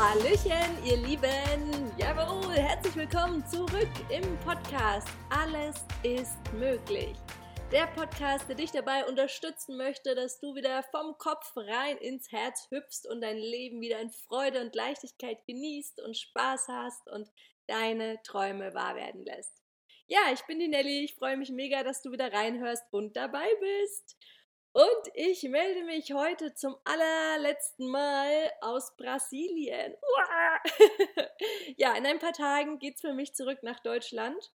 Hallöchen, ihr Lieben! Jawohl, herzlich willkommen zurück im Podcast Alles ist möglich. Der Podcast, der dich dabei unterstützen möchte, dass du wieder vom Kopf rein ins Herz hüpfst und dein Leben wieder in Freude und Leichtigkeit genießt und Spaß hast und deine Träume wahr werden lässt. Ja, ich bin die Nelly, ich freue mich mega, dass du wieder reinhörst und dabei bist. Und ich melde mich heute zum allerletzten Mal aus Brasilien. ja, in ein paar Tagen geht es für mich zurück nach Deutschland.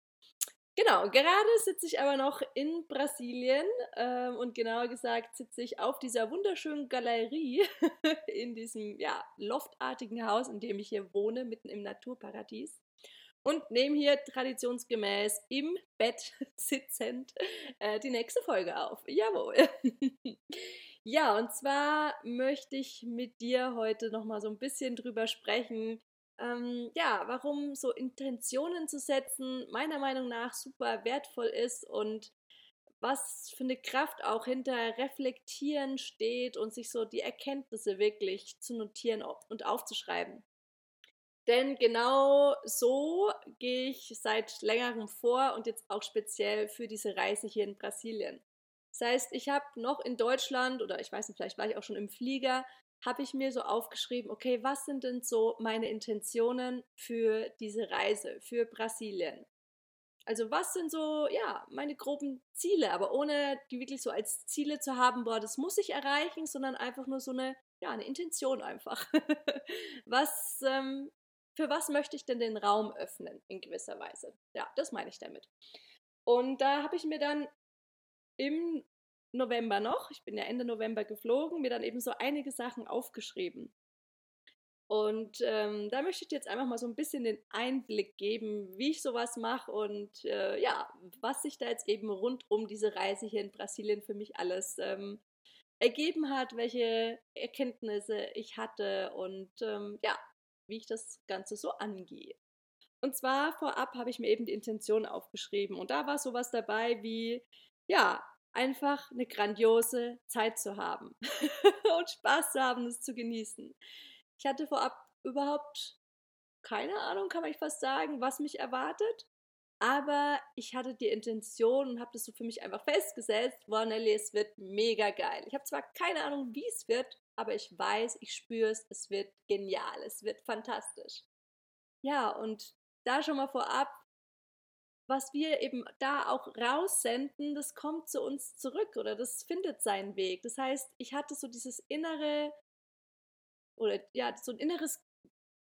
Genau, gerade sitze ich aber noch in Brasilien ähm, und genauer gesagt sitze ich auf dieser wunderschönen Galerie in diesem ja, loftartigen Haus, in dem ich hier wohne, mitten im Naturparadies und nehme hier traditionsgemäß im Bett sitzend äh, die nächste Folge auf. Jawohl. ja, und zwar möchte ich mit dir heute nochmal so ein bisschen drüber sprechen, ähm, ja, warum so Intentionen zu setzen meiner Meinung nach super wertvoll ist und was für eine Kraft auch hinter Reflektieren steht und sich so die Erkenntnisse wirklich zu notieren und aufzuschreiben. Denn genau so gehe ich seit längerem vor und jetzt auch speziell für diese Reise hier in Brasilien. Das heißt, ich habe noch in Deutschland oder ich weiß nicht, vielleicht war ich auch schon im Flieger, habe ich mir so aufgeschrieben, okay, was sind denn so meine Intentionen für diese Reise, für Brasilien? Also was sind so, ja, meine groben Ziele, aber ohne die wirklich so als Ziele zu haben, boah, das muss ich erreichen, sondern einfach nur so eine, ja, eine Intention einfach. was ähm, für was möchte ich denn den Raum öffnen in gewisser Weise? Ja, das meine ich damit. Und da habe ich mir dann im November noch, ich bin ja Ende November geflogen, mir dann eben so einige Sachen aufgeschrieben. Und ähm, da möchte ich dir jetzt einfach mal so ein bisschen den Einblick geben, wie ich sowas mache und äh, ja, was sich da jetzt eben rund um diese Reise hier in Brasilien für mich alles ähm, ergeben hat, welche Erkenntnisse ich hatte und ähm, ja, wie ich das Ganze so angehe. Und zwar vorab habe ich mir eben die Intention aufgeschrieben und da war sowas dabei wie, ja, einfach eine grandiose Zeit zu haben und Spaß zu haben, es zu genießen. Ich hatte vorab überhaupt keine Ahnung, kann man fast sagen, was mich erwartet. Aber ich hatte die Intention und habe das so für mich einfach festgesetzt, wow, es wird mega geil. Ich habe zwar keine Ahnung, wie es wird, aber ich weiß, ich spüre es, es wird genial, es wird fantastisch. Ja, und da schon mal vorab, was wir eben da auch raussenden, das kommt zu uns zurück oder das findet seinen Weg. Das heißt, ich hatte so dieses innere oder ja, so ein inneres,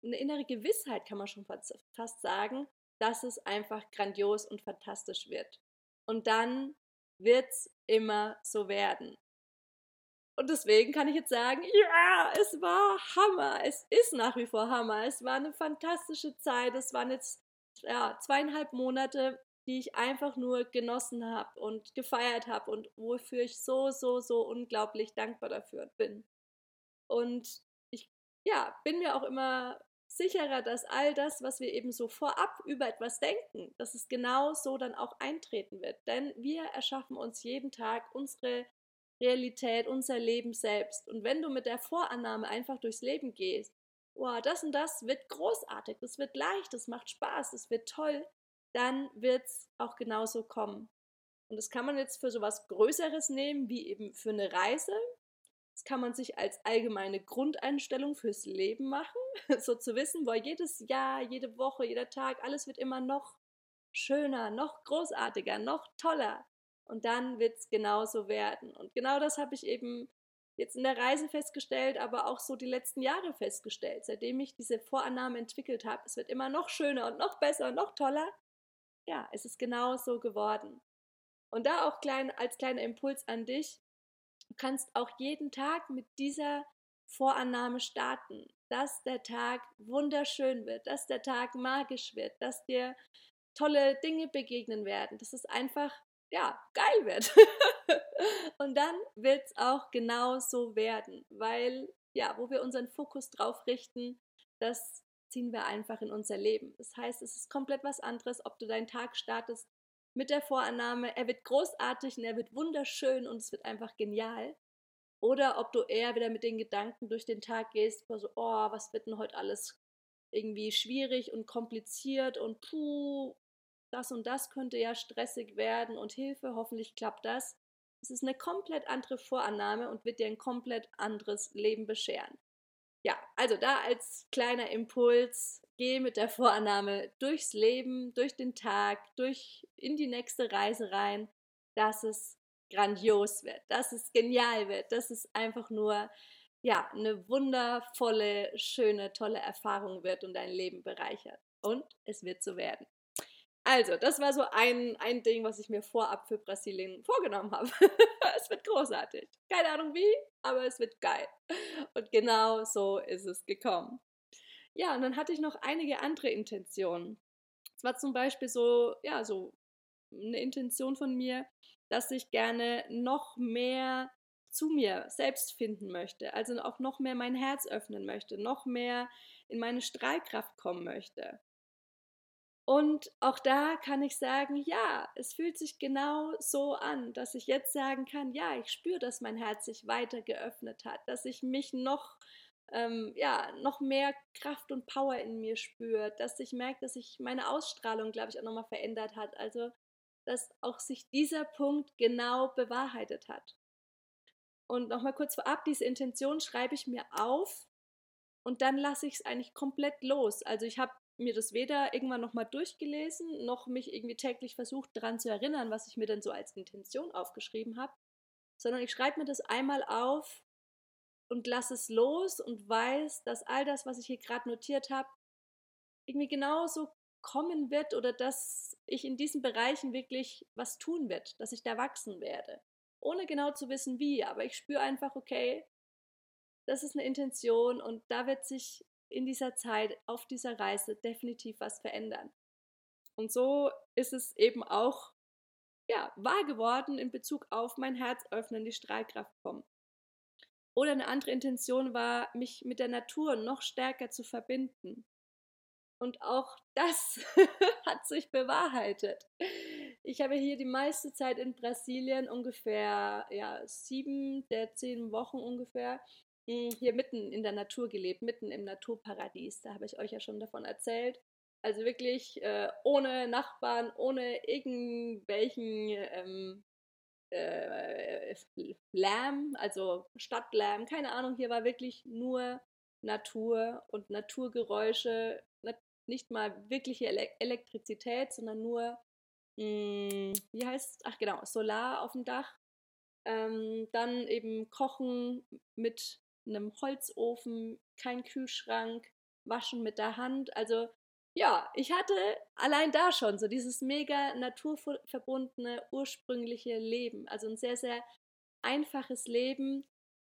eine innere Gewissheit, kann man schon fast sagen, dass es einfach grandios und fantastisch wird. Und dann wird es immer so werden. Und deswegen kann ich jetzt sagen, ja, es war Hammer. Es ist nach wie vor Hammer. Es war eine fantastische Zeit. Es waren jetzt ja, zweieinhalb Monate, die ich einfach nur genossen habe und gefeiert habe und wofür ich so, so, so unglaublich dankbar dafür bin. Und ich ja, bin mir auch immer sicherer, dass all das, was wir eben so vorab über etwas denken, dass es genau so dann auch eintreten wird. Denn wir erschaffen uns jeden Tag unsere Realität, unser Leben selbst. Und wenn du mit der Vorannahme einfach durchs Leben gehst, wow, das und das wird großartig, das wird leicht, das macht Spaß, das wird toll, dann wird es auch genauso kommen. Und das kann man jetzt für sowas Größeres nehmen, wie eben für eine Reise. Das kann man sich als allgemeine Grundeinstellung fürs Leben machen, so zu wissen, boah, jedes Jahr, jede Woche, jeder Tag, alles wird immer noch schöner, noch großartiger, noch toller. Und dann wird es genauso werden. Und genau das habe ich eben jetzt in der Reise festgestellt, aber auch so die letzten Jahre festgestellt, seitdem ich diese Vorannahme entwickelt habe. Es wird immer noch schöner und noch besser und noch toller. Ja, es ist genau so geworden. Und da auch klein, als kleiner Impuls an dich, du kannst auch jeden Tag mit dieser Vorannahme starten, dass der Tag wunderschön wird, dass der Tag magisch wird, dass dir tolle Dinge begegnen werden, dass es einfach ja, geil wird. und dann wird es auch genau so werden, weil ja, wo wir unseren Fokus drauf richten, das ziehen wir einfach in unser Leben. Das heißt, es ist komplett was anderes, ob du deinen Tag startest mit der Vorannahme, er wird großartig und er wird wunderschön und es wird einfach genial. oder ob du eher wieder mit den Gedanken durch den Tag gehst, so, oh, was wird denn heute alles irgendwie schwierig und kompliziert und puh, das und das könnte ja stressig werden und Hilfe, hoffentlich klappt das. Es ist eine komplett andere Vorannahme und wird dir ein komplett anderes Leben bescheren. Ja, also da als kleiner Impuls, geh mit der Vorannahme durchs Leben, durch den Tag, durch in die nächste Reise rein, dass es grandios wird, dass es genial wird, dass es einfach nur ja, eine wundervolle, schöne, tolle Erfahrung wird und dein Leben bereichert. Und es wird so werden. Also, das war so ein, ein Ding, was ich mir vorab für Brasilien vorgenommen habe. es wird großartig. Keine Ahnung wie, aber es wird geil. Und genau so ist es gekommen. Ja, und dann hatte ich noch einige andere Intentionen. Es war zum Beispiel so, ja, so eine Intention von mir, dass ich gerne noch mehr zu mir selbst finden möchte, also auch noch mehr mein Herz öffnen möchte, noch mehr in meine Strahlkraft kommen möchte. Und auch da kann ich sagen, ja, es fühlt sich genau so an, dass ich jetzt sagen kann, ja, ich spüre, dass mein Herz sich weiter geöffnet hat, dass ich mich noch, ähm, ja, noch mehr Kraft und Power in mir spüre, dass ich merke, dass sich meine Ausstrahlung, glaube ich, auch nochmal verändert hat. Also, dass auch sich dieser Punkt genau bewahrheitet hat. Und nochmal kurz vorab, diese Intention schreibe ich mir auf und dann lasse ich es eigentlich komplett los. Also ich habe mir das weder irgendwann nochmal durchgelesen, noch mich irgendwie täglich versucht daran zu erinnern, was ich mir denn so als Intention aufgeschrieben habe, sondern ich schreibe mir das einmal auf und lasse es los und weiß, dass all das, was ich hier gerade notiert habe, irgendwie genauso kommen wird oder dass ich in diesen Bereichen wirklich was tun wird, dass ich da wachsen werde. Ohne genau zu wissen wie, aber ich spüre einfach, okay, das ist eine Intention und da wird sich in dieser Zeit auf dieser Reise definitiv was verändern. Und so ist es eben auch ja, wahr geworden in Bezug auf mein Herz öffnen, die Strahlkraft kommen. Oder eine andere Intention war, mich mit der Natur noch stärker zu verbinden. Und auch das hat sich bewahrheitet. Ich habe hier die meiste Zeit in Brasilien, ungefähr ja, sieben der zehn Wochen ungefähr, hier mitten in der Natur gelebt, mitten im Naturparadies. Da habe ich euch ja schon davon erzählt. Also wirklich äh, ohne Nachbarn, ohne irgendwelchen ähm, äh, Lärm, also Stadtlärm, keine Ahnung. Hier war wirklich nur Natur und Naturgeräusche, nicht mal wirkliche Elektrizität, sondern nur, mh, hm, wie heißt es? Ach genau, Solar auf dem Dach. Ähm, dann eben Kochen mit einem Holzofen, kein Kühlschrank, waschen mit der Hand. Also ja, ich hatte allein da schon so dieses mega naturverbundene, ursprüngliche Leben. Also ein sehr, sehr einfaches Leben,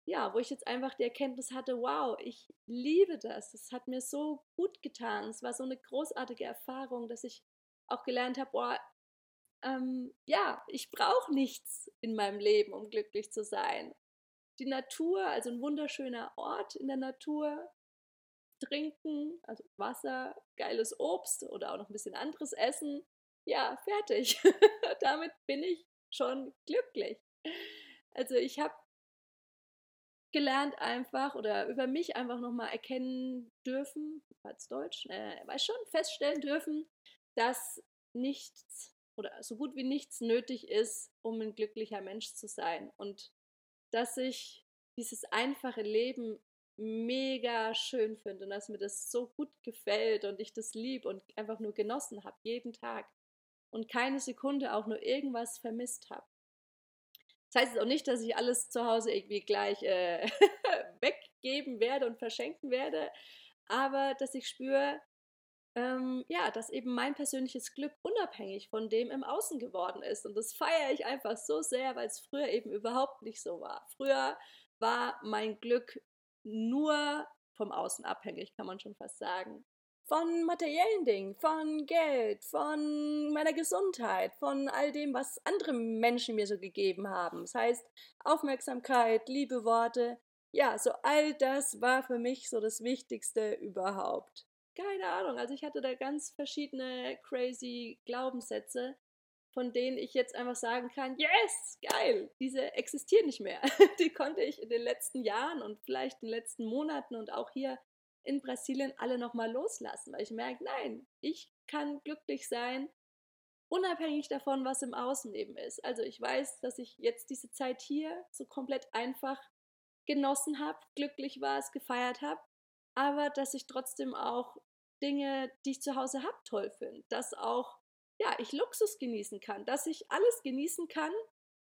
ja, wo ich jetzt einfach die Erkenntnis hatte, wow, ich liebe das. Es hat mir so gut getan. Es war so eine großartige Erfahrung, dass ich auch gelernt habe, boah, ähm, ja, ich brauche nichts in meinem Leben, um glücklich zu sein die Natur, also ein wunderschöner Ort in der Natur, trinken, also Wasser, geiles Obst oder auch noch ein bisschen anderes Essen. Ja, fertig. Damit bin ich schon glücklich. Also ich habe gelernt einfach oder über mich einfach nochmal erkennen dürfen, als Deutsch, äh, weiß schon, feststellen dürfen, dass nichts oder so gut wie nichts nötig ist, um ein glücklicher Mensch zu sein. Und dass ich dieses einfache Leben mega schön finde und dass mir das so gut gefällt und ich das lieb und einfach nur genossen habe, jeden Tag und keine Sekunde auch nur irgendwas vermisst habe. Das heißt jetzt auch nicht, dass ich alles zu Hause irgendwie gleich äh, weggeben werde und verschenken werde, aber dass ich spüre, ähm, ja, dass eben mein persönliches Glück unabhängig von dem im Außen geworden ist. Und das feiere ich einfach so sehr, weil es früher eben überhaupt nicht so war. Früher war mein Glück nur vom Außen abhängig, kann man schon fast sagen. Von materiellen Dingen, von Geld, von meiner Gesundheit, von all dem, was andere Menschen mir so gegeben haben. Das heißt, Aufmerksamkeit, liebe Worte. Ja, so all das war für mich so das Wichtigste überhaupt keine Ahnung. Also ich hatte da ganz verschiedene crazy Glaubenssätze, von denen ich jetzt einfach sagen kann, yes, geil, diese existieren nicht mehr. Die konnte ich in den letzten Jahren und vielleicht in den letzten Monaten und auch hier in Brasilien alle nochmal loslassen, weil ich merke, nein, ich kann glücklich sein, unabhängig davon, was im Außenleben ist. Also ich weiß, dass ich jetzt diese Zeit hier so komplett einfach genossen habe, glücklich war, es gefeiert habe, aber dass ich trotzdem auch Dinge, die ich zu Hause habe, toll finde, dass auch ja, ich Luxus genießen kann, dass ich alles genießen kann,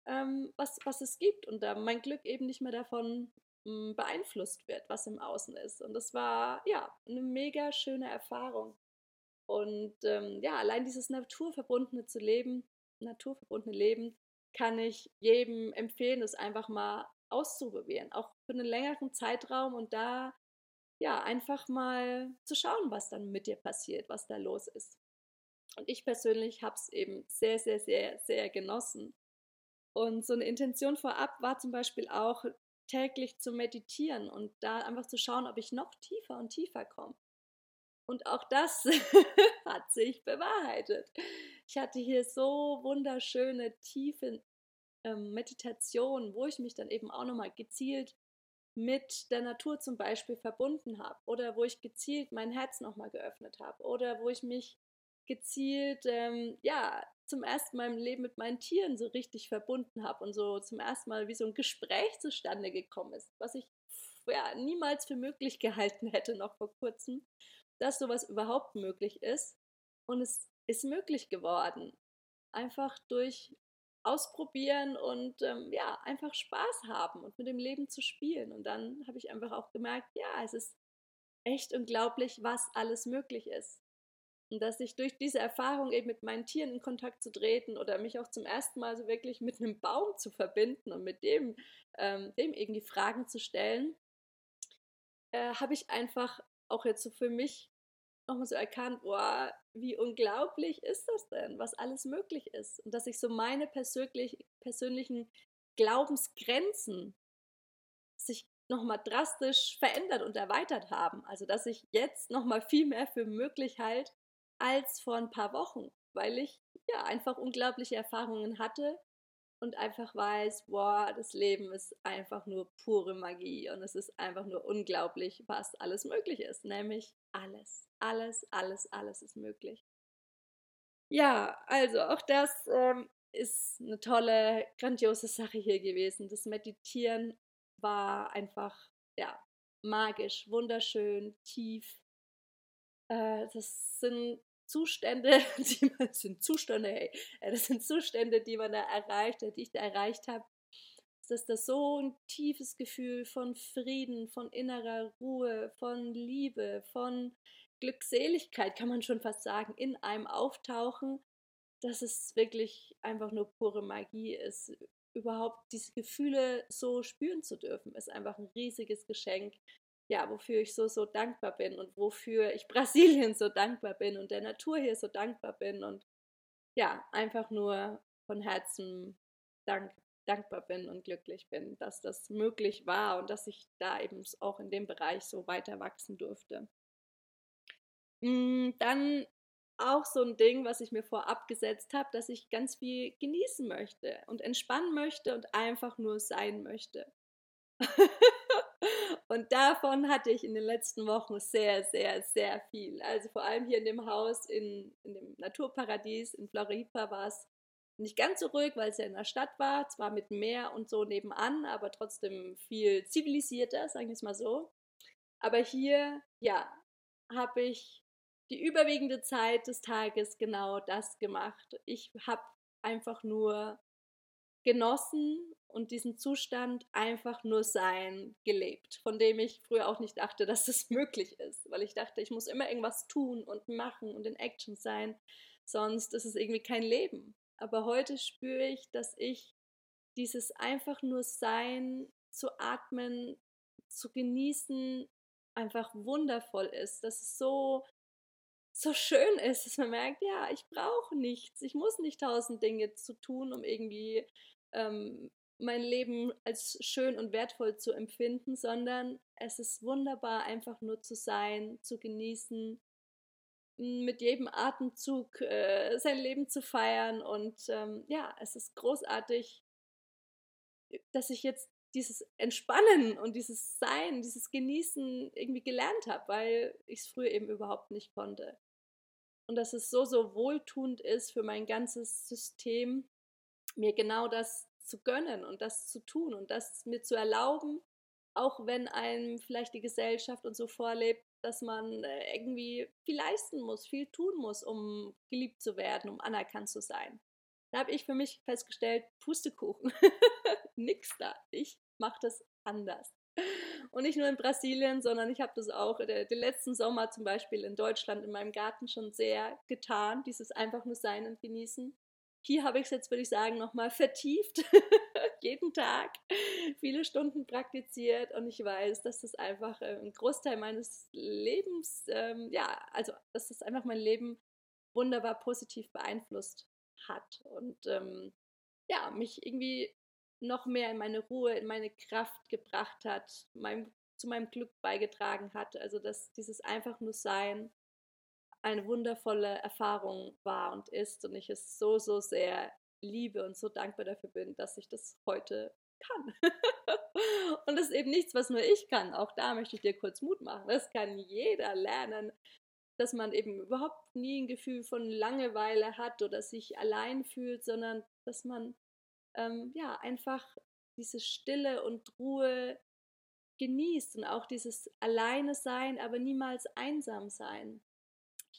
ähm, was, was es gibt und da mein Glück eben nicht mehr davon mh, hm, beeinflusst wird, was im Außen ist. Und das war ja eine mega schöne Erfahrung. Und ähm, ja, allein dieses naturverbundene zu leben, naturverbundene Leben, kann ich jedem empfehlen, es einfach mal auszuprobieren, auch für einen längeren Zeitraum und da ja einfach mal zu schauen, was dann mit dir passiert, was da los ist. Und ich persönlich habe es eben sehr, sehr, sehr, sehr genossen. Und so eine Intention vorab war zum Beispiel auch täglich zu meditieren und da einfach zu schauen, ob ich noch tiefer und tiefer komme. Und auch das hat sich bewahrheitet. Ich hatte hier so wunderschöne, tiefe ähm, Meditationen, wo ich mich dann eben auch nochmal gezielt mit der Natur zum Beispiel verbunden habe oder wo ich gezielt mein Herz nochmal geöffnet habe oder wo ich mich gezielt, ähm, ja, zum ersten Mal im Leben mit meinen Tieren so richtig verbunden habe und so zum ersten Mal wie so ein Gespräch zustande gekommen ist, was ich ja, niemals für möglich gehalten hätte noch vor kurzem, dass sowas überhaupt möglich ist. Und es ist möglich geworden. Einfach durch Ausprobieren und ähm, ja, einfach Spaß haben und mit dem Leben zu spielen. Und dann habe ich einfach auch gemerkt, ja, es ist echt unglaublich, was alles möglich ist. Und dass ich durch diese Erfahrung eben mit meinen Tieren in Kontakt zu treten oder mich auch zum ersten Mal so wirklich mit einem Baum zu verbinden und mit dem, ähm, dem irgendwie Fragen zu stellen, äh, habe ich einfach auch jetzt so für mich nochmal so erkannt, boah, wie unglaublich ist das denn, was alles möglich ist. Und dass ich so meine persönlich, persönlichen Glaubensgrenzen sich nochmal drastisch verändert und erweitert haben. Also dass ich jetzt nochmal viel mehr für möglich halte, als vor ein paar Wochen, weil ich ja einfach unglaubliche Erfahrungen hatte und einfach weiß, boah, das Leben ist einfach nur pure Magie und es ist einfach nur unglaublich, was alles möglich ist, nämlich alles, alles, alles, alles ist möglich. Ja, also auch das ähm, ist eine tolle, grandiose Sache hier gewesen. Das Meditieren war einfach, ja, magisch, wunderschön, tief. Äh, das sind Zustände, die man, das sind Zustände, hey, äh, das sind Zustände, die man da erreicht, die ich da erreicht habe. Das ist das so ein tiefes Gefühl von Frieden, von innerer Ruhe, von Liebe, von Glückseligkeit, kann man schon fast sagen, in einem auftauchen, dass es wirklich einfach nur pure Magie ist. Überhaupt diese Gefühle so spüren zu dürfen, ist einfach ein riesiges Geschenk ja, wofür ich so, so dankbar bin und wofür ich Brasilien so dankbar bin und der Natur hier so dankbar bin und ja, einfach nur von Herzen dank, dankbar bin und glücklich bin, dass das möglich war und dass ich da eben auch in dem Bereich so weiter wachsen durfte. Hm, dann auch so ein Ding, was ich mir vorab gesetzt habe, dass ich ganz viel genießen möchte und entspannen möchte und einfach nur sein möchte. Und davon hatte ich in den letzten Wochen sehr, sehr, sehr viel. Also vor allem hier in dem Haus, in, in dem Naturparadies in Floripa war es nicht ganz so ruhig, weil es ja in der Stadt war, zwar mit Meer und so nebenan, aber trotzdem viel zivilisierter, sagen wir es mal so. Aber hier, ja, habe ich die überwiegende Zeit des Tages genau das gemacht. Ich habe einfach nur genossen und diesen Zustand einfach nur sein gelebt, von dem ich früher auch nicht dachte, dass das möglich ist, weil ich dachte, ich muss immer irgendwas tun und machen und in Action sein, sonst ist es irgendwie kein Leben. Aber heute spüre ich, dass ich dieses einfach nur sein, zu atmen, zu genießen, einfach wundervoll ist, dass es so so schön ist, dass man merkt, ja, ich brauche nichts, ich muss nicht tausend Dinge zu tun, um irgendwie ähm, mein Leben als schön und wertvoll zu empfinden, sondern es ist wunderbar, einfach nur zu sein, zu genießen mit jedem Atemzug äh, sein Leben zu feiern. Und ähm, ja, es ist großartig, dass ich jetzt dieses Entspannen und dieses Sein, dieses Genießen irgendwie gelernt habe, weil ich es früher eben überhaupt nicht konnte. Und dass es so, so wohltuend ist für mein ganzes System, mir genau das zu gönnen und das zu tun und das mir zu erlauben, auch wenn einem vielleicht die Gesellschaft und so vorlebt, dass man äh, irgendwie viel leisten muss, viel tun muss, um geliebt zu werden, um anerkannt zu sein. Da habe ich für mich festgestellt, Pustekuchen, nix da. Ich mache das anders. Und nicht nur in Brasilien, sondern ich habe das auch den letzten Sommer zum Beispiel in Deutschland in meinem Garten schon sehr getan, dieses einfach nur sein und genießen. Hier habe ich es jetzt, würde ich sagen, nochmal vertieft, jeden Tag, viele Stunden praktiziert und ich weiß, dass das einfach äh, ein Großteil meines Lebens, ähm, ja, also dass das einfach mein Leben wunderbar positiv beeinflusst hat und ähm, ja, mich irgendwie noch mehr in meine Ruhe, in meine Kraft gebracht hat, meinem, zu meinem Glück beigetragen hat. Also dass dieses einfach nur Sein eine wundervolle Erfahrung war und ist und ich es so, so sehr liebe und so dankbar dafür bin, dass ich das heute kann. und das ist eben nichts, was nur ich kann. Auch da möchte ich dir kurz Mut machen. Das kann jeder lernen, dass man eben überhaupt nie ein Gefühl von Langeweile hat oder sich allein fühlt, sondern dass man ähm, ja einfach diese Stille und Ruhe genießt und auch dieses Alleine sein, aber niemals einsam sein.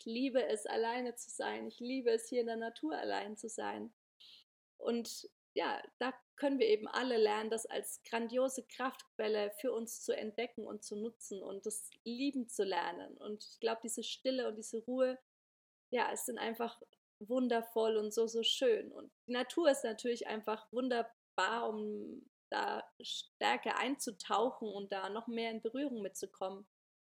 Ich liebe es, alleine zu sein. Ich liebe es, hier in der Natur allein zu sein. Und ja, da können wir eben alle lernen, das als grandiose Kraftquelle für uns zu entdecken und zu nutzen und das lieben zu lernen. Und ich glaube, diese Stille und diese Ruhe, ja, es sind einfach wundervoll und so, so schön. Und die Natur ist natürlich einfach wunderbar, um da stärker einzutauchen und da noch mehr in Berührung mitzukommen.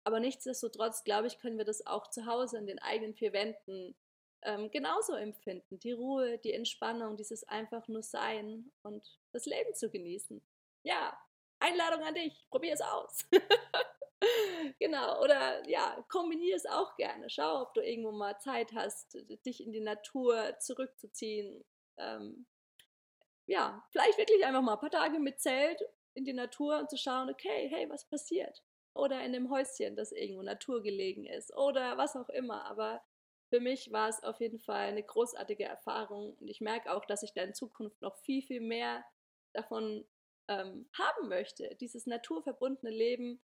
Aber nichtsdestotrotz, glaube ich, können wir das auch zu Hause in den eigenen vier Wänden ähm, genauso empfinden. Die Ruhe, die Entspannung, dieses einfach nur Sein und das Leben zu genießen. Ja, Einladung an dich, probier es aus. genau, oder ja, kombiniere es auch gerne. Schau, ob du irgendwo mal Zeit hast, dich in die Natur zurückzuziehen. Ähm, ja, vielleicht wirklich einfach mal ein paar Tage mit Zelt in die Natur und zu schauen, okay, hey, was passiert? Oder in dem Häuschen, das irgendwo naturgelegen ist oder was auch immer. Aber für mich war es auf jeden Fall eine großartige Erfahrung und ich merke auch, dass ich da in Zukunft noch viel, viel mehr davon ähm, haben möchte. Dieses naturverbundene Leben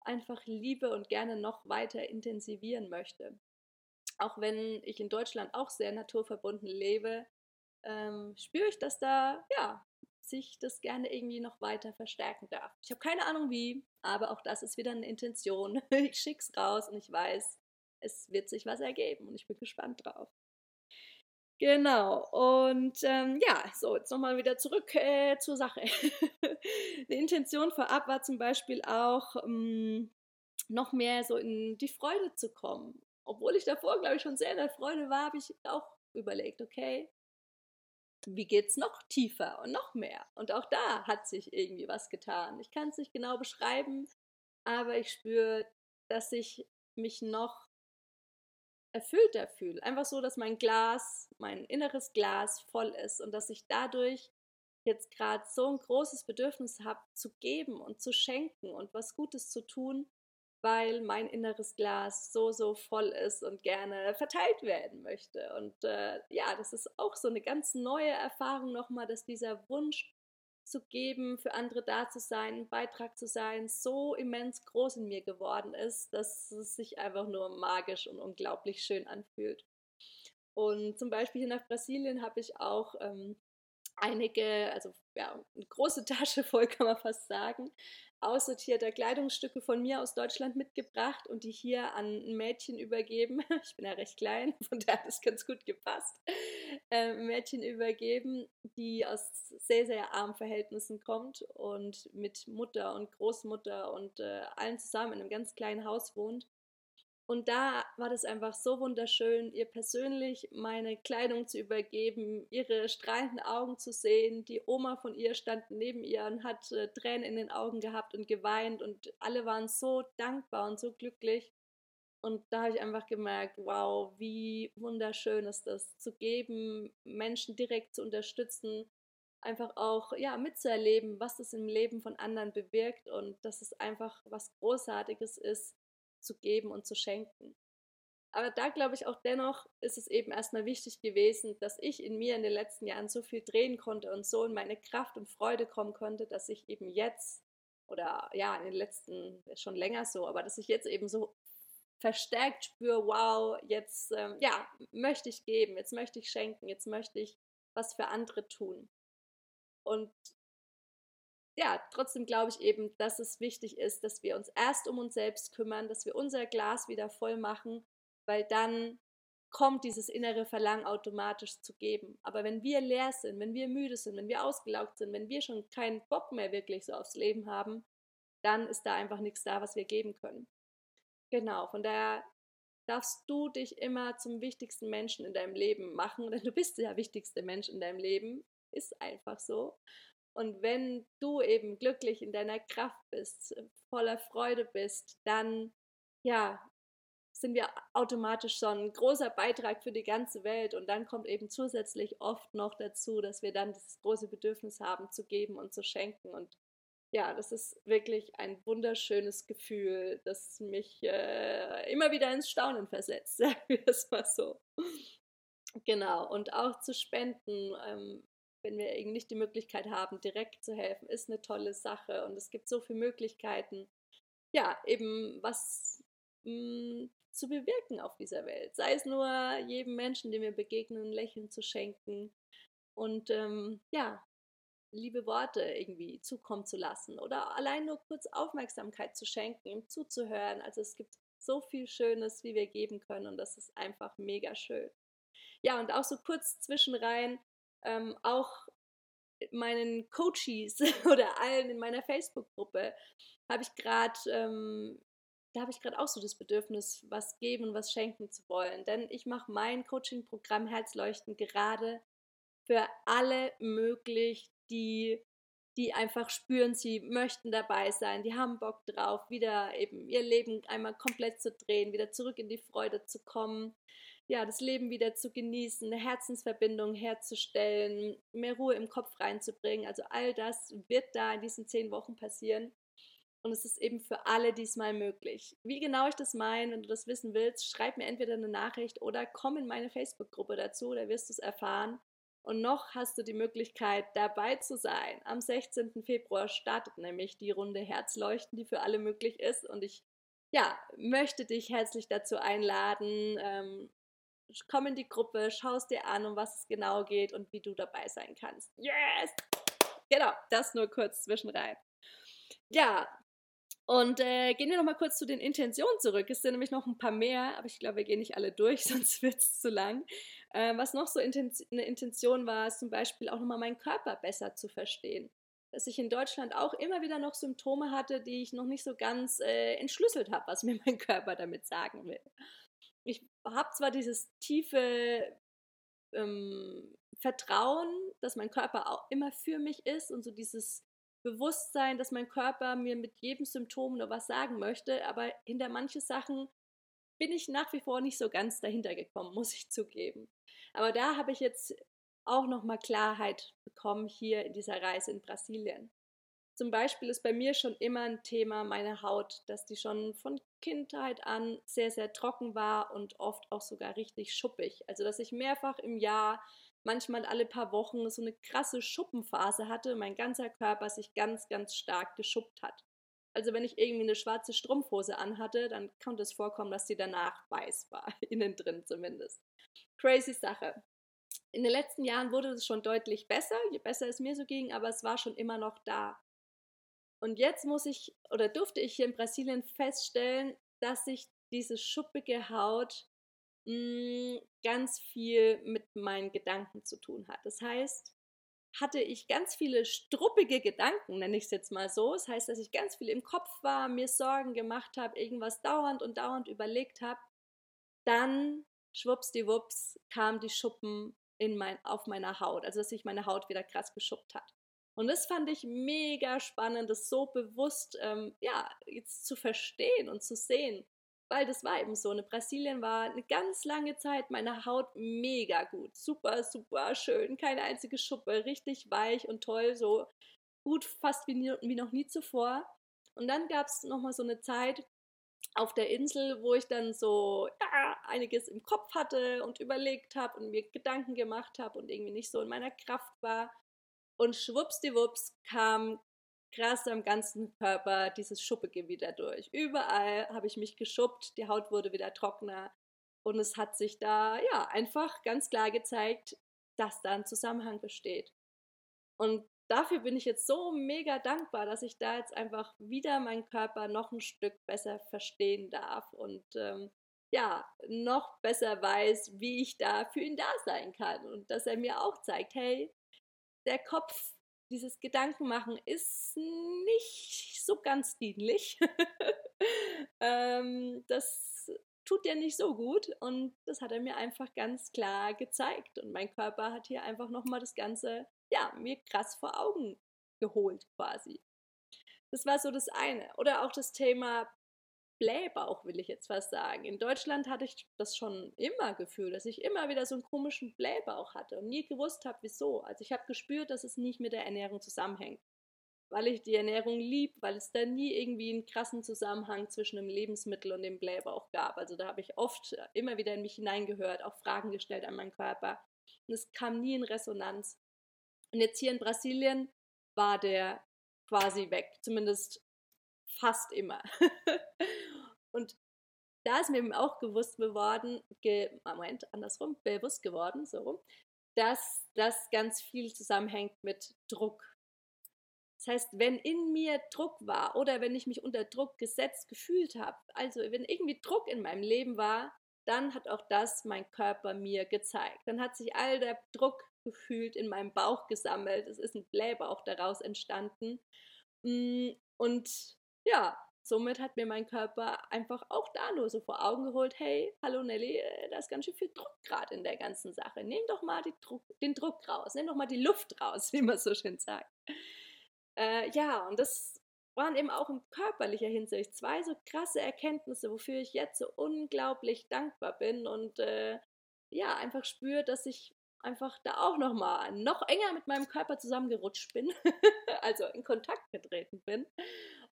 einfach liebe und gerne noch weiter intensivieren möchte. Auch wenn ich in Deutschland auch sehr naturverbunden lebe, ähm, spüre ich, dass da ja sich das gerne irgendwie noch weiter verstärken darf. Ich habe keine Ahnung wie, aber auch das ist wieder eine Intention. Ich schicke es raus und ich weiß, es wird sich was ergeben und ich bin gespannt drauf. Genau, und ähm, ja, so, jetzt nochmal wieder zurück äh, zur Sache. Eine Intention vorab war zum Beispiel auch, ähm, noch mehr so in die Freude zu kommen. Obwohl ich davor, glaube ich, schon sehr in der Freude war, habe ich auch überlegt, okay, wie geht es noch tiefer und noch mehr? Und auch da hat sich irgendwie was getan. Ich kann es nicht genau beschreiben, aber ich spüre, dass ich mich noch erfüllter fühle. Einfach so, dass mein Glas, mein inneres Glas voll ist und dass ich dadurch jetzt gerade so ein großes Bedürfnis habe, zu geben und zu schenken und was Gutes zu tun, weil mein inneres Glas so, so voll ist und gerne verteilt werden möchte. Und äh, ja, das ist auch so eine ganz neue Erfahrung nochmal, dass dieser Wunsch zu geben, für andere da zu sein, ein Beitrag zu sein, so immens groß in mir geworden ist, dass es sich einfach nur magisch und unglaublich schön anfühlt. Und zum Beispiel hier nach Brasilien habe ich auch ähm, einige, also ja, eine große Tasche voll kann man fast sagen, aussortierte Kleidungsstücke von mir aus Deutschland mitgebracht und die hier an ein Mädchen übergeben. Ich bin ja recht klein, von daher hat es ganz gut gepasst. Äh, Mädchen übergeben, die aus sehr, sehr armen Verhältnissen kommt und mit Mutter und Großmutter und äh, allen zusammen in einem ganz kleinen Haus wohnt. Und da war das einfach so wunderschön, ihr persönlich meine Kleidung zu übergeben, ihre strahlenden Augen zu sehen. Die Oma von ihr stand neben ihr und hat äh, Tränen in den Augen gehabt und geweint und alle waren so dankbar und so glücklich. Und da habe ich einfach gemerkt, wow, wie wunderschön ist das, zu geben, Menschen direkt zu unterstützen, einfach auch ja mitzuerleben, was das im Leben von anderen bewirkt und dass es einfach was Großartiges ist, zu geben und zu schenken. Aber da glaube ich auch dennoch ist es eben erstmal wichtig gewesen, dass ich in mir in den letzten Jahren so viel drehen konnte und so in meine Kraft und Freude kommen konnte, dass ich eben jetzt oder ja, in den letzten schon länger so, aber dass ich jetzt eben so verstärkt spüre, wow, jetzt ähm, ja, möchte ich geben, jetzt möchte ich schenken, jetzt möchte ich was für andere tun. Und ja, trotzdem glaube ich eben, dass es wichtig ist, dass wir uns erst um uns selbst kümmern, dass wir unser Glas wieder voll machen, weil dann kommt dieses innere Verlangen automatisch zu geben. Aber wenn wir leer sind, wenn wir müde sind, wenn wir ausgelaugt sind, wenn wir schon keinen Bock mehr wirklich so aufs Leben haben, dann ist da einfach nichts da, was wir geben können. Genau, von daher darfst du dich immer zum wichtigsten Menschen in deinem Leben machen, denn du bist der wichtigste Mensch in deinem Leben, ist einfach so. Und wenn du eben glücklich in deiner Kraft bist, voller Freude bist, dann ja, sind wir automatisch schon ein großer Beitrag für die ganze Welt. Und dann kommt eben zusätzlich oft noch dazu, dass wir dann das große Bedürfnis haben, zu geben und zu schenken. Und ja, das ist wirklich ein wunderschönes Gefühl, das mich äh, immer wieder ins Staunen versetzt, sagen wir es mal so. Genau, und auch zu spenden, ähm, wenn wir eben nicht die Möglichkeit haben, direkt zu helfen, ist eine tolle Sache. Und es gibt so viele Möglichkeiten, ja, eben was mh, hm, zu bewirken auf dieser Welt. Sei es nur jedem Menschen, dem wir begegnen, ein Lächeln zu schenken und ähm, ja, liebe Worte irgendwie zukommen zu lassen oder allein nur kurz Aufmerksamkeit zu schenken, ihm zuzuhören. Also es gibt so viel Schönes, wie wir geben können und das ist einfach mega schön. Ja, und auch so kurz zwischenrein, ähm, auch meinen Coaches oder allen in meiner Facebook-Gruppe habe ich gerade ähm, da habe ich gerade auch so das Bedürfnis, was geben und was schenken zu wollen. Denn ich mache mein Coaching-Programm Herzleuchten gerade für alle möglich, die, die einfach spüren, sie möchten dabei sein, die haben Bock drauf, wieder eben ihr Leben einmal komplett zu drehen, wieder zurück in die Freude zu kommen, ja, das Leben wieder zu genießen, eine Herzensverbindung herzustellen, mehr Ruhe im Kopf reinzubringen. Also all das wird da in diesen zehn Wochen passieren. Und es ist eben für alle diesmal möglich. Wie genau ich das meine, wenn du das wissen willst, schreib mir entweder eine Nachricht oder komm in meine Facebook-Gruppe dazu, da wirst du es erfahren. Und noch hast du die Möglichkeit, dabei zu sein. Am 16. Februar startet nämlich die Runde Herzleuchten, die für alle möglich ist. Und ich ja, möchte dich herzlich dazu einladen. Ähm, komm in die Gruppe, schau es dir an, um was es genau geht und wie du dabei sein kannst. Yes! Genau, das nur kurz zwischenrein. Ja, und äh, gehen wir noch mal kurz zu den Intentionen zurück. Es sind nämlich noch ein paar mehr, aber ich glaube, wir gehen nicht alle durch, sonst wird es zu lang. Äh, was noch so Intention, eine Intention war, ist zum Beispiel auch nochmal meinen Körper besser zu verstehen. Dass ich in Deutschland auch immer wieder noch Symptome hatte, die ich noch nicht so ganz äh, entschlüsselt habe, was mir mein Körper damit sagen will. Ich habe zwar dieses tiefe ähm, Vertrauen, dass mein Körper auch immer für mich ist und so dieses Bewusstsein, dass mein Körper mir mit jedem Symptom nur was sagen möchte, aber hinter manche Sachen bin ich nach wie vor nicht so ganz dahinter gekommen, muss ich zugeben. Aber da habe ich jetzt auch nochmal Klarheit bekommen hier in dieser Reise in Brasilien. Zum Beispiel ist bei mir schon immer ein Thema meine Haut, dass die schon von Kindheit an sehr, sehr trocken war und oft auch sogar richtig schuppig. Also dass ich mehrfach im Jahr manchmal alle paar Wochen so eine krasse Schuppenphase hatte, mein ganzer Körper sich ganz, ganz stark geschuppt hat. Also wenn ich irgendwie eine schwarze Strumpfhose anhatte, dann konnte es vorkommen, dass sie danach weiß war, innen drin zumindest. Crazy Sache. In den letzten Jahren wurde es schon deutlich besser, je besser es mir so ging, aber es war schon immer noch da. Und jetzt muss ich oder durfte ich hier in Brasilien feststellen, dass sich diese schuppige Haut mh, ganz viel mit meinen Gedanken zu tun hat. Das heißt, hatte ich ganz viele struppige Gedanken, nenne ich es jetzt mal so. Das heißt, dass ich ganz viel im Kopf war, mir Sorgen gemacht habe, irgendwas dauernd und dauernd überlegt habe. Dann, schwuppsdiwupps, kam die Schuppen in mein, auf meiner Haut, also dass sich meine Haut wieder krass geschuppt hat. Und das fand ich mega spannend, das so bewusst ähm, ja, jetzt zu verstehen und zu sehen weil das war eben so. In Brasilien war eine ganz lange Zeit meine Haut mega gut. Super, super schön. Keine einzige Schuppe. Richtig weich und toll. So gut, fast wie, nie, wie noch nie zuvor. Und dann gab es nochmal so eine Zeit auf der Insel, wo ich dann so ja, einiges im Kopf hatte und überlegt habe und mir Gedanken gemacht habe und irgendwie nicht so in meiner Kraft war. Und schwuppsdiwupps kam krass am ganzen Körper dieses Schuppige wieder durch. Überall habe ich mich geschuppt, die Haut wurde wieder trockener und es hat sich da ja einfach ganz klar gezeigt, dass da ein Zusammenhang besteht. Und dafür bin ich jetzt so mega dankbar, dass ich da jetzt einfach wieder meinen Körper noch ein Stück besser verstehen darf und ähm, ja, noch besser weiß, wie ich da für ihn da sein kann und dass er mir auch zeigt, hey, der Kopf dieses Gedankenmachen ist nicht so ganz dienlich. ähm, das tut dir nicht so gut und das hat er mir einfach ganz klar gezeigt und mein Körper hat hier einfach nochmal das Ganze, ja, mir krass vor Augen geholt quasi. Das war so das eine. Oder auch das Thema Blähbauch, will ich jetzt fast sagen. In Deutschland hatte ich das schon immer gefühlt, dass ich immer wieder so einen komischen Blähbauch hatte und nie gewusst habe, wieso. Also ich habe gespürt, dass es nicht mit der Ernährung zusammenhängt. Weil ich die Ernährung lieb, weil es da nie irgendwie einen krassen Zusammenhang zwischen dem Lebensmittel und dem Blähbauch gab. Also da habe ich oft immer wieder in mich hineingehört, auch Fragen gestellt an meinen Körper. Und es kam nie in Resonanz. Und jetzt hier in Brasilien war der quasi weg, zumindest fast immer. Und da ist mir eben auch gewusst geworden, ge, Moment, andersrum, bewusst geworden, so rum, dass das ganz viel zusammenhängt mit Druck. Das heißt, wenn in mir Druck war oder wenn ich mich unter Druck gesetzt gefühlt habe, also wenn irgendwie Druck in meinem Leben war, dann hat auch das mein Körper mir gezeigt. Dann hat sich all der Druck gefühlt in meinem Bauch gesammelt. Es ist ein Blähbauch daraus entstanden. Mm, und ja, somit hat mir mein Körper einfach auch da nur so vor Augen geholt, hey, hallo Nelly, äh, da ist ganz schön viel Druck gerade in der ganzen Sache. Nimm doch mal Druck, den Druck raus, nimm doch mal die Luft raus, wie man so schön sagt. Äh, ja, und das waren eben auch in körperlicher Hinsicht zwei so krasse Erkenntnisse, wofür ich jetzt so unglaublich dankbar bin und äh, ja, einfach spüre, dass ich einfach da auch nochmal noch enger mit meinem Körper zusammengerutscht bin, also in Kontakt getreten bin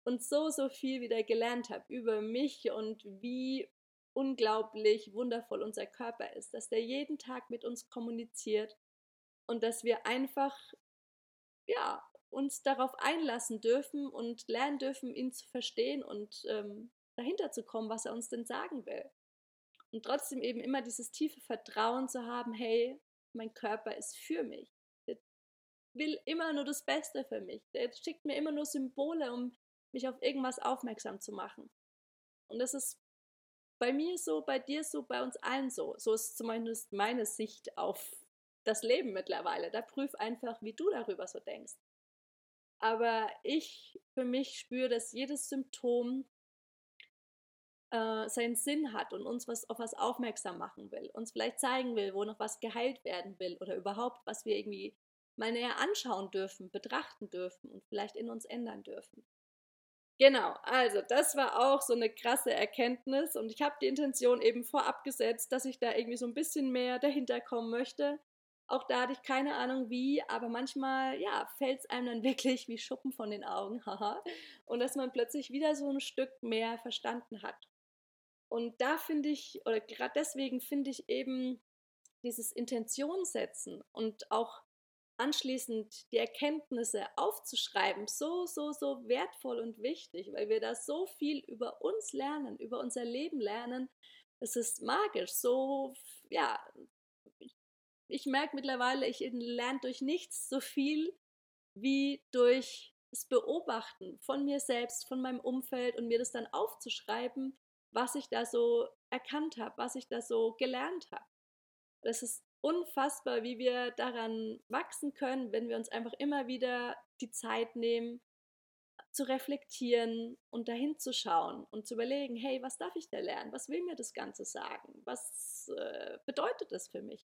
und so, so viel wieder gelernt habe über mich und wie unglaublich wundervoll unser Körper ist, dass der jeden Tag mit uns kommuniziert und dass wir einfach, ja, uns darauf einlassen dürfen und lernen dürfen, ihn zu verstehen und ähm, dahinter zu kommen, was er uns denn sagen will. Und trotzdem eben immer dieses tiefe Vertrauen zu haben, hey, mein Körper ist für mich. Der will immer nur das Beste für mich. Der schickt mir immer nur Symbole, um mich auf irgendwas aufmerksam zu machen. Und das ist bei mir so, bei dir so, bei uns allen so. So ist zumindest meine Sicht auf das Leben mittlerweile. Da prüf einfach, wie du darüber so denkst. Aber ich für mich spüre, dass jedes Symptom äh, seinen Sinn hat und uns was auf was aufmerksam machen will, uns vielleicht zeigen will, wo noch was geheilt werden will oder überhaupt, was wir irgendwie mal näher anschauen dürfen, betrachten dürfen und vielleicht in uns ändern dürfen. Genau, also das war auch so eine krasse Erkenntnis und ich habe die Intention eben vorab gesetzt, dass ich da irgendwie so ein bisschen mehr dahinter kommen möchte. Auch da hatte ich keine Ahnung wie, aber manchmal, ja, fällt es einem dann wirklich wie Schuppen von den Augen, haha. und dass man plötzlich wieder so ein Stück mehr verstanden hat. Und da finde ich, oder gerade deswegen finde ich eben dieses Intentionssetzen und auch anschließend die Erkenntnisse aufzuschreiben, so, so, so wertvoll und wichtig, weil wir da so viel über uns lernen, über unser Leben lernen. Es ist magisch, so, ja, ich merke mittlerweile, ich lerne durch nichts so viel wie durch das Beobachten von mir selbst, von meinem Umfeld und mir das dann aufzuschreiben, was ich da so erkannt habe, was ich da so gelernt habe. Das ist unfassbar, wie wir daran wachsen können, wenn wir uns einfach immer wieder die Zeit nehmen, zu reflektieren und dahin zu schauen und zu überlegen, hey, was darf ich da lernen? Was will mir das Ganze sagen? Was äh, bedeutet das für mich?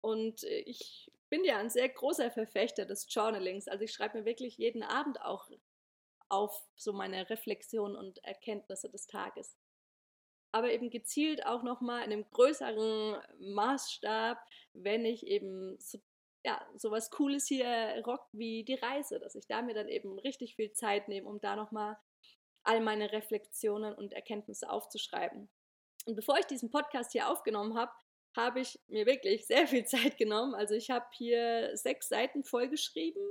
Und äh, ich bin ja ein sehr großer Verfechter des Journalings. Also ich schreibe mir wirklich jeden Abend auch auf so meine Reflexion und Erkenntnisse des Tages. Aber eben gezielt auch nochmal in einem größeren Maßstab, wenn ich eben so, ja, sowas Cooles hier rock wie die Reise, dass ich da mir dann eben richtig viel Zeit nehme, um da nochmal all meine Reflexionen und Erkenntnisse aufzuschreiben. Und bevor ich diesen Podcast hier aufgenommen habe, habe ich mir wirklich sehr viel Zeit genommen. Also ich habe hier sechs Seiten vollgeschrieben.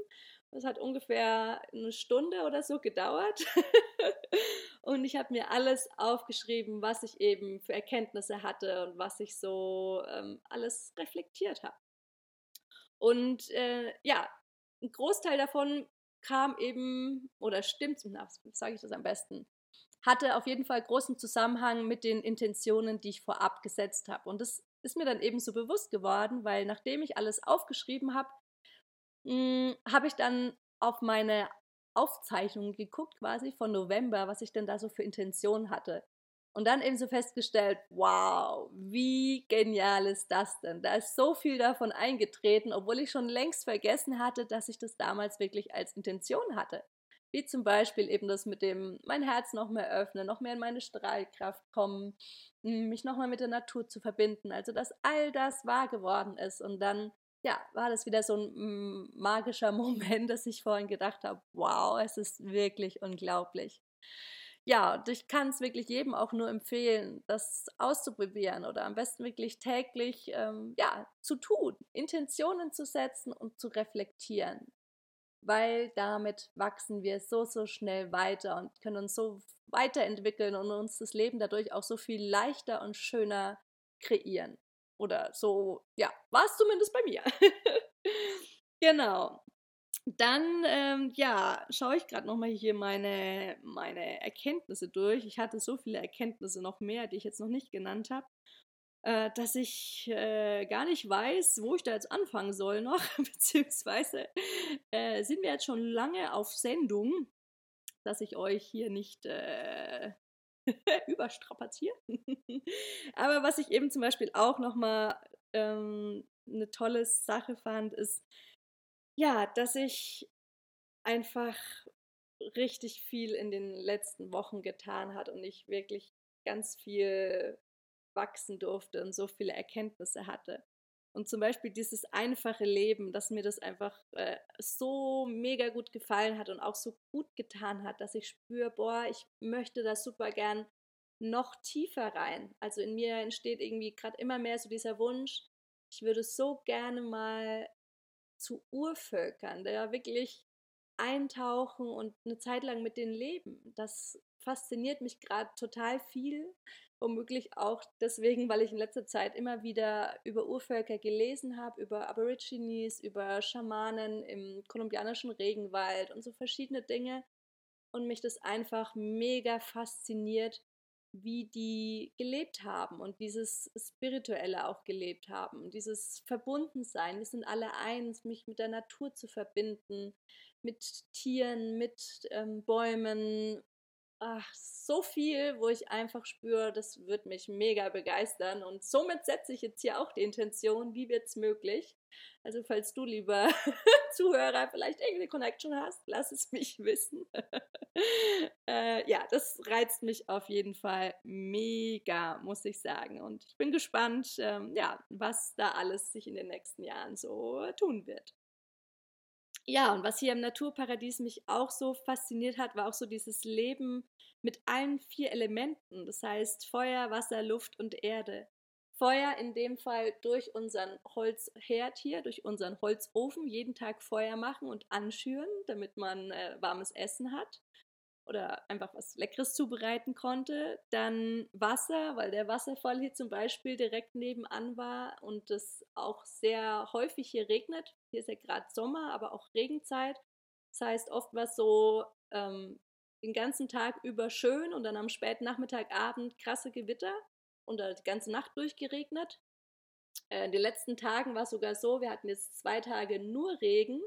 Das hat ungefähr eine Stunde oder so gedauert. und ich habe mir alles aufgeschrieben, was ich eben für Erkenntnisse hatte und was ich so ähm, alles reflektiert habe. Und äh, ja, ein Großteil davon kam eben, oder stimmt, sage ich das am besten, hatte auf jeden Fall großen Zusammenhang mit den Intentionen, die ich vorab gesetzt habe. Und das ist mir dann eben so bewusst geworden, weil nachdem ich alles aufgeschrieben habe, hm, habe ich dann auf meine Aufzeichnungen geguckt, quasi von November, was ich denn da so für Intentionen hatte. Und dann eben so festgestellt, wow, wie genial ist das denn? Da ist so viel davon eingetreten, obwohl ich schon längst vergessen hatte, dass ich das damals wirklich als Intention hatte. Wie zum Beispiel eben das mit dem mein Herz noch mehr öffnen, noch mehr in meine Strahlkraft kommen, hm, mich nochmal mit der Natur zu verbinden. Also, dass all das wahr geworden ist. Und dann, ja, war das wieder so ein hm, magischer Moment, dass ich vorhin gedacht habe, wow, es ist wirklich unglaublich. Ja, und ich kann es wirklich jedem auch nur empfehlen, das auszuprobieren oder am besten wirklich täglich ähm, ja, zu tun, Intentionen zu setzen und zu reflektieren weil damit wachsen wir so, so schnell weiter und können uns so weiterentwickeln und uns das Leben dadurch auch so viel leichter und schöner kreieren. Oder so, ja, war es zumindest bei mir. genau. Dann, ähm, ja, schaue ich gerade nochmal hier meine, meine Erkenntnisse durch. Ich hatte so viele Erkenntnisse noch mehr, die ich jetzt noch nicht genannt habe äh, dass ich äh, gar nicht weiß, wo ich da jetzt anfangen soll noch, beziehungsweise äh, sind wir jetzt schon lange auf Sendung, dass ich euch hier nicht überstrapaziere. Aber was ich eben zum Beispiel auch nochmal ähm, eine tolle Sache fand, ist, ja, dass ich einfach richtig viel in den letzten Wochen getan hat und ich wirklich ganz viel wachsen durfte und so viele Erkenntnisse hatte. Und zum Beispiel dieses einfache Leben, dass mir das einfach äh, so mega gut gefallen hat und auch so gut getan hat, dass ich spüre, boah, ich möchte da super gern noch tiefer rein. Also in mir entsteht irgendwie gerade immer mehr so dieser Wunsch, ich würde so gerne mal zu Urvölkern, da wirklich eintauchen und eine Zeit lang mit denen leben. Das fasziniert mich gerade total viel Womöglich auch deswegen, weil ich in letzter Zeit immer wieder über Urvölker gelesen habe, über Aborigines, über Schamanen im kolumbianischen Regenwald und so verschiedene Dinge. Und mich das einfach mega fasziniert, wie die gelebt haben und dieses Spirituelle auch gelebt haben, dieses Verbundensein. Wir sind alle eins, mich mit der Natur zu verbinden, mit Tieren, mit ähm, Bäumen, ach, so viel, wo ich einfach spüre, das wird mich mega begeistern. Und somit setze ich jetzt hier auch die Intention, wie wird es möglich? Also falls du, lieber Zuhörer, vielleicht irgendeine Connection hast, lass es mich wissen. äh, ja, das reizt mich auf jeden Fall mega, muss ich sagen. Und ich bin gespannt, ähm, ja, was da alles sich in den nächsten Jahren so tun wird. Ja, und was hier im Naturparadies mich auch so fasziniert hat, war auch so dieses Leben mit allen vier Elementen. Das heißt Feuer, Wasser, Luft und Erde. Feuer in dem Fall durch unseren Holzherd hier, durch unseren Holzofen, jeden Tag Feuer machen und anschüren, damit man äh, warmes Essen hat oder einfach was Leckeres zubereiten konnte. Dann Wasser, weil der Wasserfall hier zum Beispiel direkt nebenan war und es auch sehr häufig hier regnet. Hier ist ja gerade Sommer, aber auch Regenzeit. Das heißt, oft war es so ähm, den ganzen Tag über schön und dann am späten Nachmittag, Abend krasse Gewitter und die ganze Nacht durchgeregnet. Äh, in den letzten Tagen war es sogar so, wir hatten jetzt zwei Tage nur Regen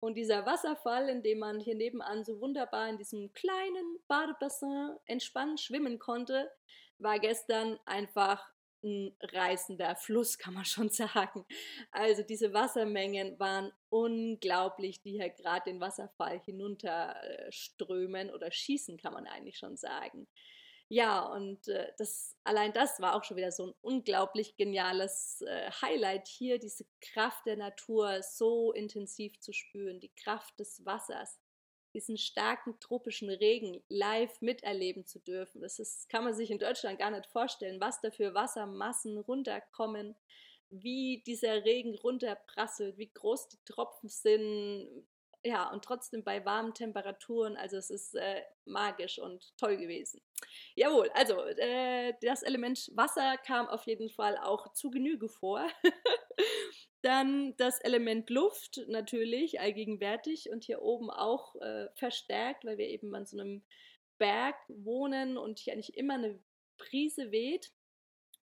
und dieser Wasserfall, in dem man hier nebenan so wunderbar in diesem kleinen Badebassin entspannt schwimmen konnte, war gestern einfach ein reißender Fluss, kann man schon sagen. Also diese Wassermengen waren unglaublich, die hier gerade den Wasserfall hinunterströmen oder schießen, kann man eigentlich schon sagen. Ja, und äh, das, allein das war auch schon wieder so ein unglaublich geniales äh, Highlight hier, diese Kraft der Natur so intensiv zu spüren, die Kraft des Wassers, diesen starken tropischen Regen live miterleben zu dürfen. Das ist, kann man sich in Deutschland gar nicht vorstellen, was da für Wassermassen runterkommen, wie dieser Regen runterprasselt, wie groß die Tropfen sind, ja, und trotzdem bei warmen Temperaturen. Also es ist äh, magisch und toll gewesen. Jawohl, also äh, das Element Wasser kam auf jeden Fall auch zu Genüge vor. Dann das Element Luft natürlich allgegenwärtig und hier oben auch äh, verstärkt, weil wir eben an so einem Berg wohnen und hier eigentlich immer eine Prise weht.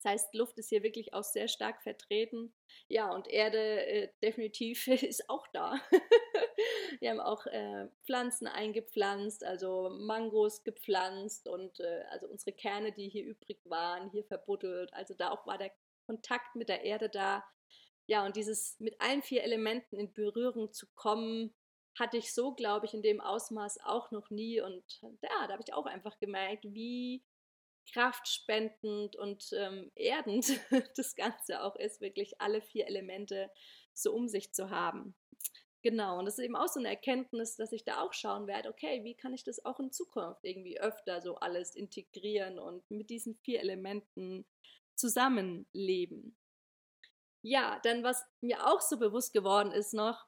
Das heißt, Luft ist hier wirklich auch sehr stark vertreten. Ja, und Erde äh, definitiv ist auch da. Wir haben auch äh, Pflanzen eingepflanzt, also Mangos gepflanzt und äh, also unsere Kerne, die hier übrig waren, hier verbuddelt. Also da auch war der Kontakt mit der Erde da. Ja, und dieses mit allen vier Elementen in Berührung zu kommen, hatte ich so, glaube ich, in dem Ausmaß auch noch nie. Und ja, da habe ich auch einfach gemerkt, wie kraftspendend und ähm, erdend das Ganze auch ist, wirklich alle vier Elemente so um sich zu haben. Genau, und das ist eben auch so eine Erkenntnis, dass ich da auch schauen werde, okay, wie kann ich das auch in Zukunft irgendwie öfter so alles integrieren und mit diesen vier Elementen zusammenleben. Ja, dann was mir auch so bewusst geworden ist noch,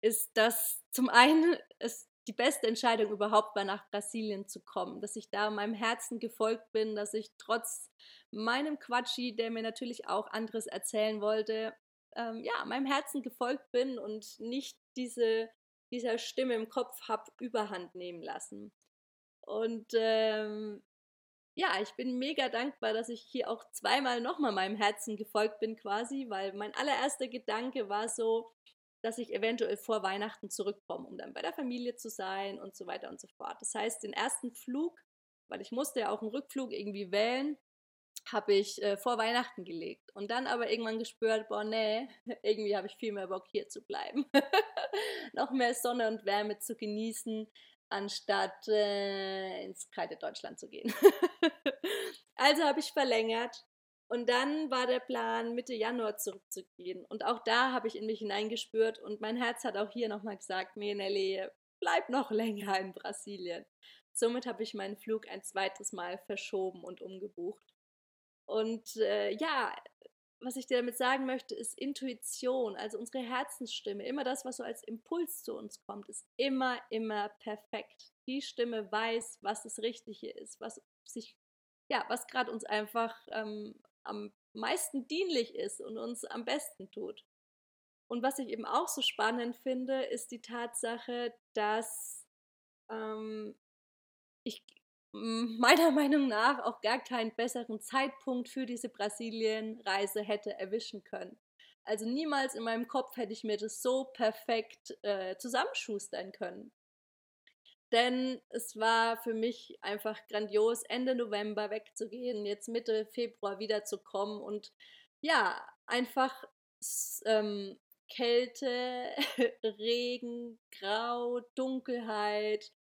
ist, dass zum einen es die beste Entscheidung überhaupt war, nach Brasilien zu kommen, dass ich da meinem Herzen gefolgt bin, dass ich trotz meinem Quatschi, der mir natürlich auch anderes erzählen wollte, ähm, ja, meinem Herzen gefolgt bin und nicht diese, dieser Stimme im Kopf habe überhand nehmen lassen. Und ähm, ja, ich bin mega dankbar, dass ich hier auch zweimal nochmal meinem Herzen gefolgt bin quasi, weil mein allererster Gedanke war so, dass ich eventuell vor Weihnachten zurückkomme, um dann bei der Familie zu sein und so weiter und so fort. Das heißt, den ersten Flug, weil ich musste ja auch einen Rückflug irgendwie wählen, habe ich äh, vor Weihnachten gelegt und dann aber irgendwann gespürt, boah, nee, irgendwie habe ich viel mehr Bock hier zu bleiben. Noch mehr Sonne und Wärme zu genießen, anstatt äh, ins kalte Deutschland zu gehen. also habe ich verlängert und dann war der Plan, Mitte Januar zurückzugehen. Und auch da habe ich in mich hineingespürt und mein Herz hat auch hier nochmal gesagt, nee, Nelly, bleib noch länger in Brasilien. Somit habe ich meinen Flug ein zweites Mal verschoben und umgebucht. Und äh, ja, was ich dir damit sagen möchte, ist Intuition, also unsere Herzensstimme. Immer das, was so als Impuls zu uns kommt, ist immer, immer perfekt. Die Stimme weiß, was das Richtige ist, was sich, ja, was gerade uns einfach ähm, am meisten dienlich ist und uns am besten tut. Und was ich eben auch so spannend finde, ist die Tatsache, dass ähm, ich meiner Meinung nach auch gar keinen besseren Zeitpunkt für diese Brasilien-Reise hätte erwischen können. Also niemals in meinem Kopf hätte ich mir das so perfekt äh, zusammenschustern können. Denn es war für mich einfach grandios, Ende November wegzugehen, jetzt Mitte Februar wiederzukommen und ja, einfach ähm, Kälte, Regen, Grau, Dunkelheit,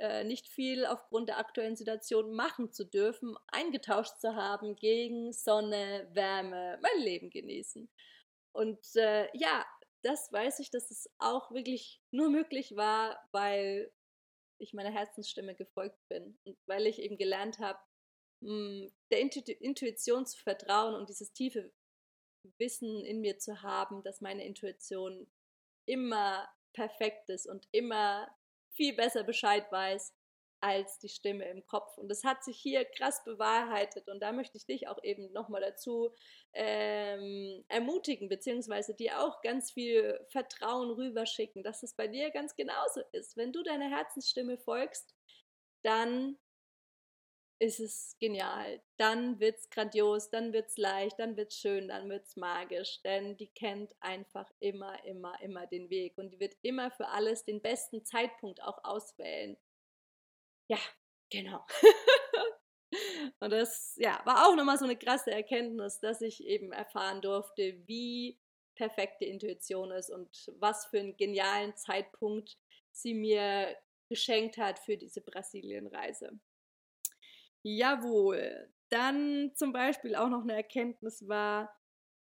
äh, nicht viel aufgrund der aktuellen Situation machen zu dürfen, eingetauscht zu haben gegen Sonne, Wärme, mein Leben genießen. Und äh, ja, das weiß ich, dass es auch wirklich nur möglich war, weil ich meiner Herzensstimme gefolgt bin. Und weil ich eben gelernt habe, hm, der Intuition zu vertrauen und dieses tiefe Wissen in mir zu haben, dass meine Intuition immer perfekt ist und immer viel besser Bescheid weiß als die Stimme im Kopf. Und das hat sich hier krass bewahrheitet. Und da möchte ich dich auch eben nochmal dazu ähm, ermutigen, beziehungsweise dir auch ganz viel Vertrauen rüberschicken, dass es bei dir ganz genauso ist. Wenn du deiner Herzensstimme folgst, dann ist es genial. Dann wird es grandios, dann wird es leicht, dann wird es schön, dann wird es magisch. Denn die kennt einfach immer, immer, immer den Weg. Und die wird immer für alles den besten Zeitpunkt auch auswählen. Ja, genau. Und das ja, war auch nochmal so eine krasse Erkenntnis, dass ich eben erfahren durfte, wie perfekte Intuition ist und was für einen genialen Zeitpunkt sie mir geschenkt hat für diese Brasilienreise. Jawohl. Dann zum Beispiel auch noch eine Erkenntnis war,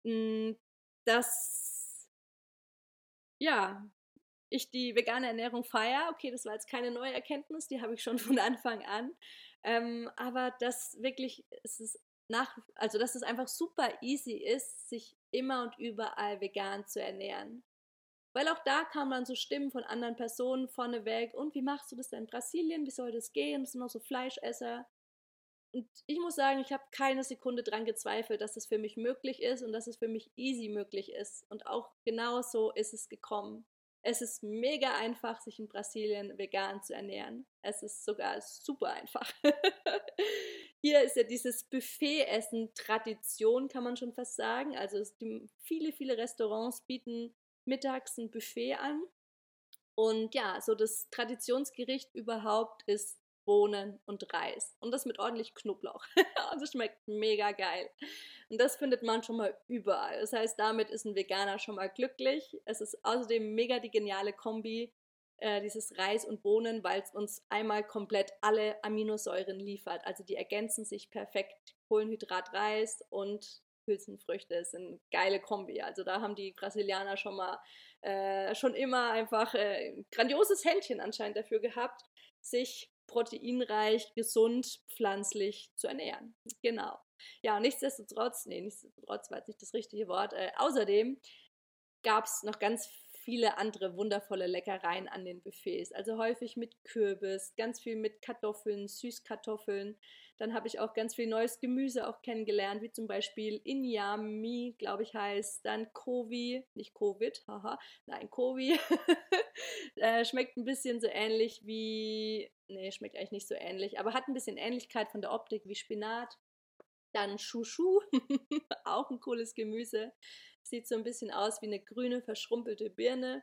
hm, dass ja, ich die vegane Ernährung feiere. Okay, das war jetzt keine neue Erkenntnis, die habe ich schon von Anfang an. Ähm, aber dass wirklich, es ist nach, also dass es einfach super easy ist, sich immer und überall vegan zu ernähren. Weil auch da kamen dann so Stimmen von anderen Personen vorneweg. Und wie machst du das denn in Brasilien? Wie soll das gehen? Das sind noch so Fleischesser. Und ich muss sagen, ich habe keine Sekunde dran gezweifelt, dass es für mich möglich ist und dass es für mich easy möglich ist. Und auch genau so ist es gekommen. Es ist mega einfach, sich in Brasilien vegan zu ernähren. Es ist sogar super einfach. Hier ist ja dieses Buffet-Essen Tradition, kann man schon fast sagen. Also viele, viele Restaurants bieten mittags ein Buffet an. Und ja, so das Traditionsgericht überhaupt ist Bohnen und Reis. Und das mit ordentlich Knoblauch. und das schmeckt mega geil. Und das findet man schon mal überall. Das heißt, damit ist ein Veganer schon mal glücklich. Es ist außerdem mega die geniale Kombi, äh, dieses Reis und Bohnen, weil es uns einmal komplett alle Aminosäuren liefert. Also die ergänzen sich perfekt. Kohlenhydrat, Reis und Hülsenfrüchte sind geile Kombi. Also da haben die Brasilianer schon mal äh, schon immer einfach äh, ein grandioses Händchen anscheinend dafür gehabt, sich proteinreich, gesund, pflanzlich zu ernähren. Genau. Ja, nichtsdestotrotz, nee, nichtsdestotrotz war jetzt nicht das richtige Wort. Äh, außerdem gab es noch ganz viele andere wundervolle Leckereien an den Buffets. Also häufig mit Kürbis, ganz viel mit Kartoffeln, Süßkartoffeln. Dann habe ich auch ganz viel neues Gemüse auch kennengelernt, wie zum Beispiel Inyami, glaube ich heißt. Dann Kovi, nicht Covid, haha, nein, Kovi. äh, schmeckt ein bisschen so ähnlich wie, nee, schmeckt eigentlich nicht so ähnlich, aber hat ein bisschen Ähnlichkeit von der Optik wie Spinat. Dann Chouchou, auch ein cooles Gemüse. Sieht so ein bisschen aus wie eine grüne, verschrumpelte Birne.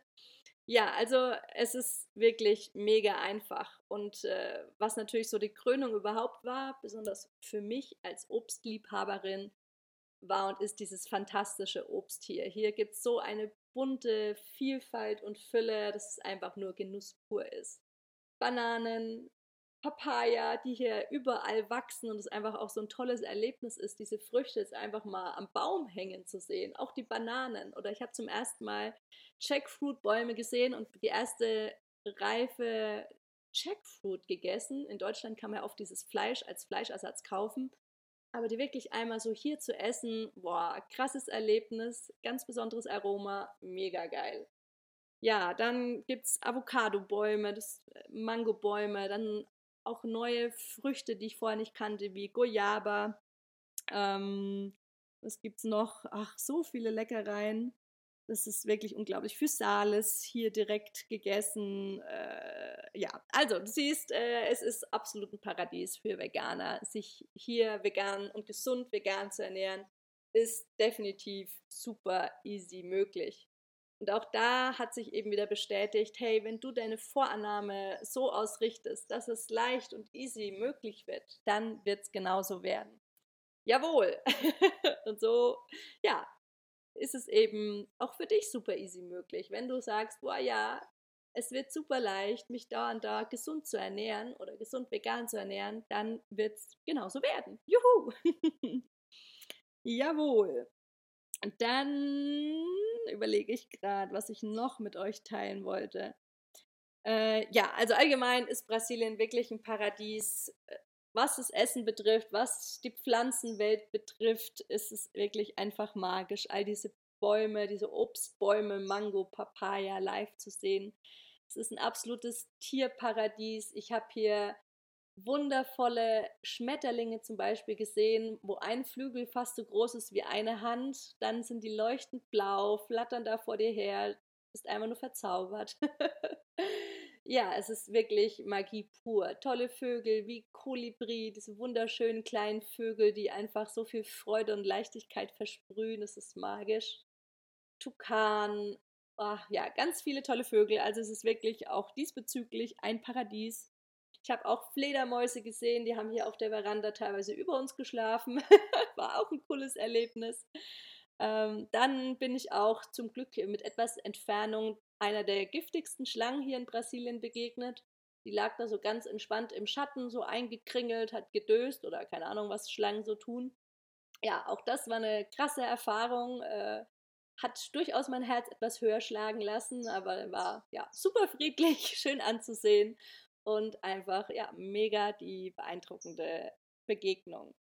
Ja, also es ist wirklich mega einfach. Und äh, was natürlich so die Krönung überhaupt war, besonders für mich als Obstliebhaberin, war und ist dieses fantastische Obst hier. Hier gibt es so eine bunte Vielfalt und Fülle, dass es einfach nur Genuss pur ist. Bananen, Papaya, die hier überall wachsen und es einfach auch so ein tolles Erlebnis ist, diese Früchte jetzt einfach mal am Baum hängen zu sehen. Auch die Bananen. Oder ich habe zum ersten Mal Jackfruit-Bäume gesehen und die erste reife Jackfruit gegessen. In Deutschland kann man ja oft dieses Fleisch als Fleischersatz kaufen. Aber die wirklich einmal so hier zu essen, boah, krasses Erlebnis, ganz besonderes Aroma, mega geil. Ja, dann gibt es Avocado-Bäume, äh, Mango-Bäume, dann auch neue Früchte, die ich vorher nicht kannte, wie Goyaba. Ähm, was es noch? Ach, so viele Leckereien. Das ist wirklich unglaublich. Physales hier direkt gegessen. Äh, ja, also du siehst, äh, es ist absolut ein Paradies für Veganer. Sich hier vegan und gesund vegan zu ernähren, ist definitiv super easy möglich. Und auch da hat sich eben wieder bestätigt, hey, wenn du deine Vorannahme so ausrichtest, dass es leicht und easy möglich wird, dann wird es genauso werden. Jawohl. und so, ja, ist es eben auch für dich super easy möglich. Wenn du sagst, boah ja, es wird super leicht, mich da und da gesund zu ernähren oder gesund vegan zu ernähren, dann wird es genauso werden. Juhu! Jawohl. Und dann überlege ich gerade, was ich noch mit euch teilen wollte. Äh, ja, also allgemein ist Brasilien wirklich ein Paradies. Äh, was das Essen betrifft, was die Pflanzenwelt betrifft, ist es wirklich einfach magisch, all diese Bäume, diese Obstbäume, Mango, Papaya live zu sehen. Es ist ein absolutes Tierparadies. Ich habe hier wundervolle Schmetterlinge zum Beispiel gesehen, wo ein Flügel fast so groß ist wie eine Hand. Dann sind die leuchtend blau, flattern da vor dir her, ist einfach nur verzaubert. ja, es ist wirklich Magie pur. Tolle Vögel wie Kolibri, diese wunderschönen kleinen Vögel, die einfach so viel Freude und Leichtigkeit versprühen. Es ist magisch. Tukan, oh, ja, ganz viele tolle Vögel. Also es ist wirklich auch diesbezüglich ein Paradies. Ich habe auch Fledermäuse gesehen, die haben hier auf der Veranda teilweise über uns geschlafen. War auch ein cooles Erlebnis. Ähm, dann bin ich auch zum Glück mit etwas Entfernung einer der giftigsten Schlangen hier in Brasilien begegnet. Die lag da so ganz entspannt im Schatten, so eingekringelt, hat gedöst oder keine Ahnung, was Schlangen so tun. Ja, auch das war eine krasse Erfahrung. Äh, hat durchaus mein Herz etwas höher schlagen lassen, aber war ja super friedlich, schön anzusehen und einfach ja mega die beeindruckende Begegnung.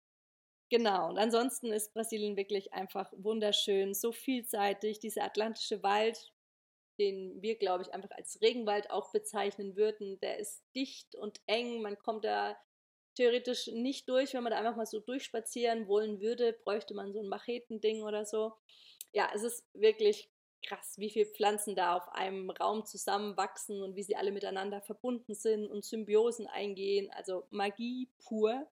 Genau, und ansonsten ist Brasilien wirklich einfach wunderschön, so vielseitig. Dieser atlantische Wald, den wir, glaube ich, einfach als Regenwald auch bezeichnen würden, der ist dicht und eng. Man kommt da theoretisch nicht durch, wenn man da einfach mal so durchspazieren wollen würde, bräuchte man so ein Machetending oder so. Ja, es ist wirklich krass, wie viele Pflanzen da auf einem Raum zusammenwachsen und wie sie alle miteinander verbunden sind und Symbiosen eingehen. Also Magie pur.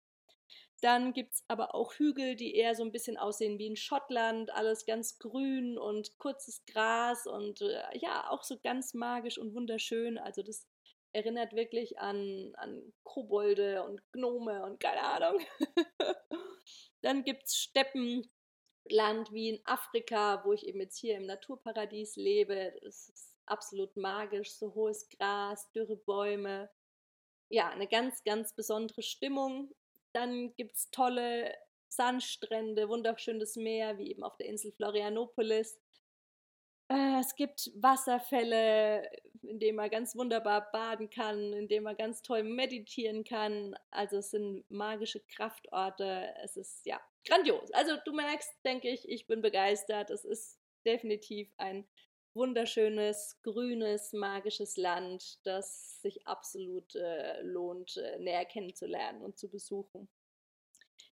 Dann gibt es aber auch Hügel, die eher so ein bisschen aussehen wie in Schottland, alles ganz grün und kurzes Gras und äh, ja, auch so ganz magisch und wunderschön. Also das erinnert wirklich an, an Kobolde und Gnome und keine Ahnung. Dann gibt es Steppenland wie in Afrika, wo ich eben jetzt hier im Naturparadies lebe. Das ist absolut magisch, so hohes Gras, dürre Bäume. Ja, eine ganz, ganz besondere Stimmung. Dann gibt es tolle Sandstrände, wunderschönes Meer, wie eben auf der Insel Florianopolis. Äh, es gibt Wasserfälle, in denen man ganz wunderbar baden kann, in denen man ganz toll meditieren kann. Also es sind magische Kraftorte. Es ist ja grandios. Also du merkst, denke ich, ich bin begeistert. Es ist definitiv ein wunderschönes, grünes, magisches Land, das sich absolut äh, lohnt, äh, näher kennenzulernen und zu besuchen.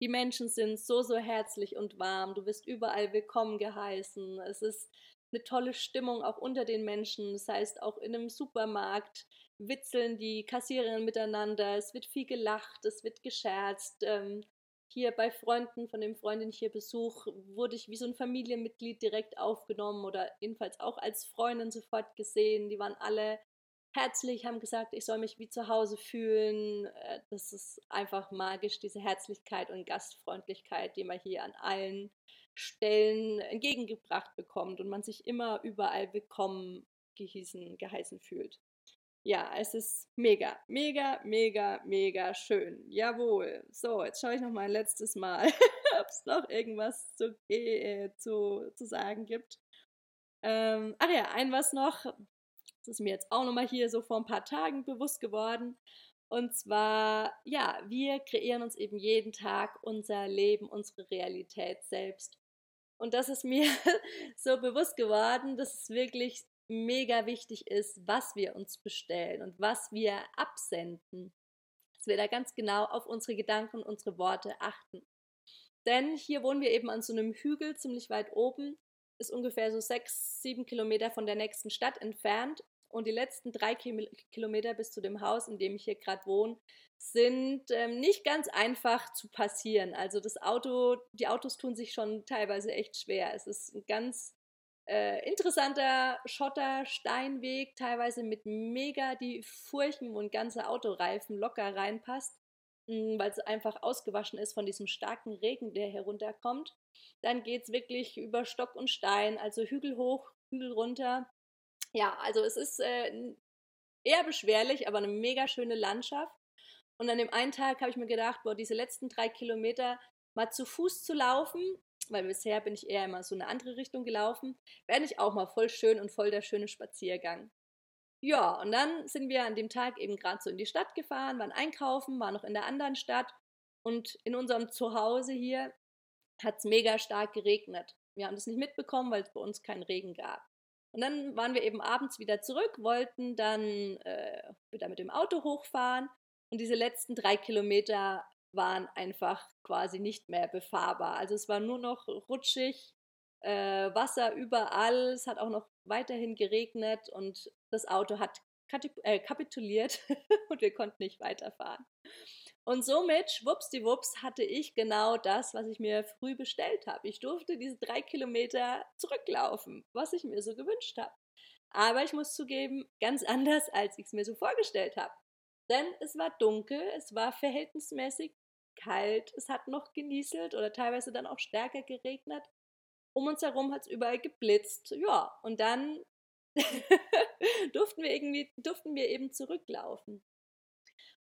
Die Menschen sind so, so herzlich und warm. Du wirst überall willkommen geheißen. Es ist eine tolle Stimmung auch unter den Menschen. Das heißt, auch in einem Supermarkt witzeln die Kassiererinnen miteinander. Es wird viel gelacht, es wird gescherzt. Ähm, hier bei Freunden, von dem Freund, den ich hier besuche, wurde ich wie so ein Familienmitglied direkt aufgenommen oder jedenfalls auch als Freundin sofort gesehen. Die waren alle herzlich, haben gesagt, ich soll mich wie zu Hause fühlen. Äh, das ist einfach magisch, diese Herzlichkeit und Gastfreundlichkeit, die man hier an allen Stellen entgegengebracht bekommt und man sich immer überall willkommen gehießen, geheißen fühlt. Ja, es ist mega, mega, mega, mega schön. Jawohl. So, jetzt schaue ich noch mal ein letztes Mal, ob es noch irgendwas zu, äh, zu, zu sagen gibt. Ähm, ach ja, ein was noch. Das ist mir jetzt auch noch mal hier so vor ein paar Tagen bewusst geworden. Und zwar, ja, wir kreieren uns eben jeden Tag unser Leben, unsere Realität selbst. Und das ist mir so bewusst geworden, dass es wirklich mega wichtig ist, was wir uns bestellen und was wir absenden. Dass wir da ganz genau auf unsere Gedanken, unsere Worte achten. Denn hier wohnen wir eben an so einem Hügel ziemlich weit oben, ist ungefähr so sechs, sieben Kilometer von der nächsten Stadt entfernt. Und die letzten drei Kilometer bis zu dem Haus, in dem ich hier gerade wohne, sind ähm, nicht ganz einfach zu passieren. Also das Auto, die Autos tun sich schon teilweise echt schwer. Es ist ein ganz äh, interessanter Schotter-Steinweg, teilweise mit mega die Furchen, wo ein Autoreifen locker reinpasst, hm, weil es einfach ausgewaschen ist von diesem starken Regen, der herunterkommt. Dann geht es wirklich über Stock und Stein, also Hügel hoch, Hügel runter. Ja, also es ist äh, eher beschwerlich, aber eine mega schöne Landschaft. Und an dem einen Tag habe ich mir gedacht, boah, diese letzten drei Kilometer mal zu Fuß zu laufen, weil bisher bin ich eher immer so eine andere Richtung gelaufen, wäre nicht auch mal voll schön und voll der schöne Spaziergang. Ja, und dann sind wir an dem Tag eben gerade so in die Stadt gefahren, waren einkaufen, waren noch in der anderen Stadt und in unserem Zuhause hier hat es mega stark geregnet. Wir haben das nicht mitbekommen, weil es bei uns keinen Regen gab. Und dann waren wir eben abends wieder zurück, wollten dann äh, wieder mit dem Auto hochfahren und diese letzten drei Kilometer waren einfach quasi nicht mehr befahrbar. Also es war nur noch rutschig, äh, Wasser überall, es hat auch noch weiterhin geregnet und das Auto hat äh, kapituliert und wir konnten nicht weiterfahren. Und somit, schwuppsdiwupps, hatte ich genau das, was ich mir früh bestellt habe. Ich durfte diese drei Kilometer zurücklaufen, was ich mir so gewünscht habe. Aber ich muss zugeben, ganz anders, als ich es mir so vorgestellt habe. Denn es war dunkel, es war verhältnismäßig kalt, es hat noch genieselt oder teilweise dann auch stärker geregnet. Um uns herum hat es überall geblitzt. Ja, und dann durften wir irgendwie, durften wir eben zurücklaufen.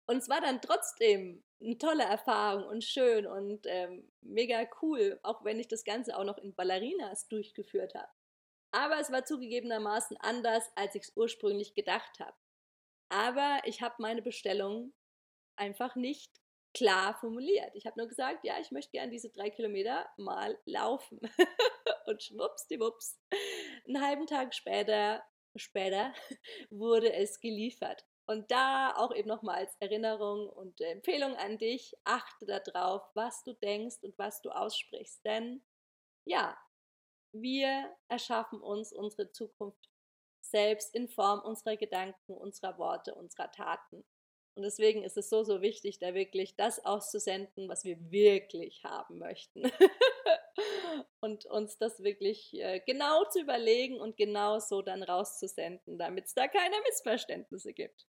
Und es war dann trotzdem eine tolle Erfahrung und schön und ähm, mega cool, auch wenn ich das Ganze auch noch in Ballerinas durchgeführt habe. Aber es war zugegebenermaßen anders, als ich es ursprünglich gedacht habe. Aber ich habe meine Bestellung einfach nicht klar formuliert. Ich habe nur gesagt, ja, ich möchte gerne diese drei Kilometer mal laufen. und schwuppsdiwupps, einen halben Tag später, später wurde es geliefert. Und da auch eben nochmal als Erinnerung und Empfehlung an dich, achte darauf, was du denkst und was du aussprichst. Denn ja, wir erschaffen uns unsere Zukunft selbst in Form unserer Gedanken, unserer Worte, unserer Taten. Und deswegen ist es so, so wichtig, da wirklich das auszusenden, was wir wirklich haben möchten. und uns das wirklich äh, genau zu überlegen und genau so dann rauszusenden, damit es da keine Missverständnisse gibt.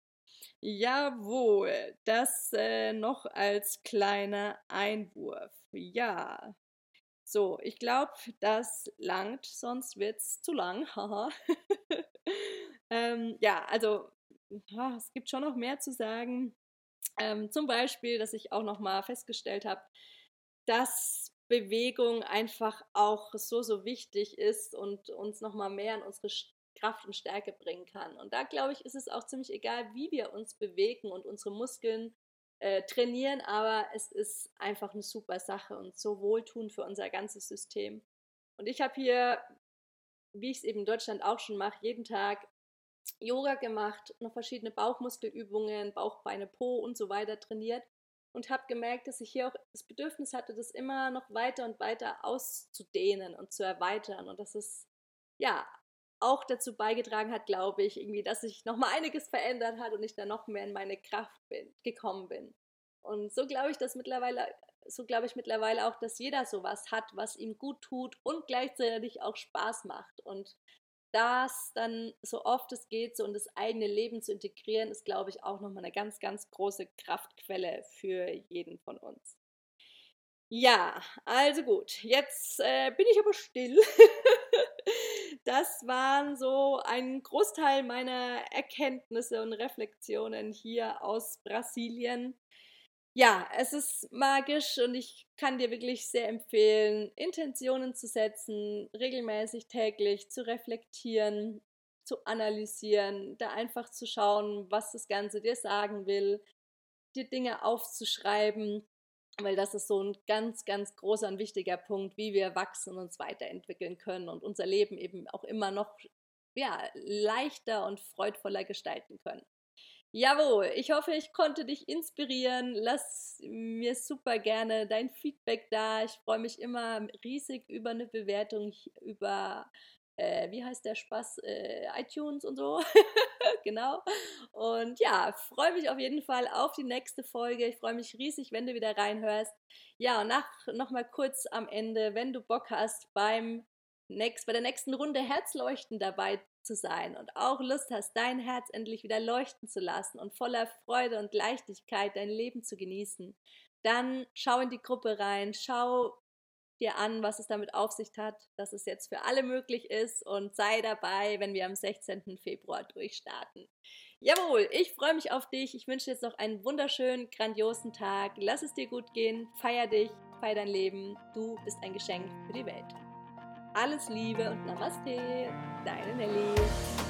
Jawohl, das äh, noch als kleiner Einwurf. Ja. So, ich glaube, das langt, sonst wird es zu lang. Ähm, ja, also es gibt schon noch mehr zu sagen. Ähm, zum Beispiel, dass ich auch noch mal festgestellt habe, dass Bewegung einfach auch so, so wichtig ist und uns noch mal mehr an unsere Kraft und Stärke bringen kann. Und da glaube ich, ist es auch ziemlich egal, wie wir uns bewegen und unsere Muskeln äh, trainieren, aber es ist einfach eine super Sache und so wohltuend für unser ganzes System. Und ich habe hier, wie ich es eben in Deutschland auch schon mache, jeden Tag Yoga gemacht, noch verschiedene Bauchmuskelübungen, Bauch, Beine, Po und so weiter trainiert und habe gemerkt, dass ich hier auch das Bedürfnis hatte, das immer noch weiter und weiter auszudehnen und zu erweitern und dass es ja auch dazu beigetragen hat, glaube ich, irgendwie, dass sich noch mal einiges verändert hat und ich dann noch mehr in meine Kraft bin, gekommen bin. Und so glaube ich, dass mittlerweile, so glaube ich mittlerweile auch, dass jeder sowas hat, was ihm gut tut und gleichzeitig auch Spaß macht. Und das dann so oft es geht, so in das eigene Leben zu integrieren, ist, glaube ich, auch nochmal eine ganz, ganz große Kraftquelle für jeden von uns. Ja, also gut, jetzt äh, bin ich aber still. das waren so ein Großteil meiner Erkenntnisse und Reflexionen hier aus Brasilien. Ja, es ist magisch und ich kann dir wirklich sehr empfehlen, Intentionen zu setzen, regelmäßig täglich zu reflektieren, zu analysieren, da einfach zu schauen, was das Ganze dir sagen will, dir Dinge aufzuschreiben, weil das ist so ein ganz, ganz großer und wichtiger Punkt, wie wir wachsen und uns weiterentwickeln können und unser Leben eben auch immer noch ja, leichter und freudvoller gestalten können. Jawohl, ich hoffe, ich konnte dich inspirieren. Lass mir super gerne dein Feedback da. Ich freue mich immer riesig über eine Bewertung, über, äh, wie heißt der Spaß, äh, iTunes und so. genau. Und ja, freue mich auf jeden Fall auf die nächste Folge. Ich freue mich riesig, wenn du wieder reinhörst. Ja, und nach, nochmal kurz am Ende, wenn du Bock hast, beim next, bei der nächsten Runde Herzleuchten dabei zu sein und auch Lust hast, dein Herz endlich wieder leuchten zu lassen und voller Freude und Leichtigkeit dein Leben zu genießen, dann schau in die Gruppe rein, schau dir an, was es damit auf sich hat, dass es jetzt für alle möglich ist und sei dabei, wenn wir am 16. Februar durchstarten. Jawohl, ich freue mich auf dich. Ich wünsche dir jetzt noch einen wunderschönen, grandiosen Tag. Lass es dir gut gehen. Feier dich, feier dein Leben. Du bist ein Geschenk für die Welt. Alles Liebe und Namaste, deine Nelly.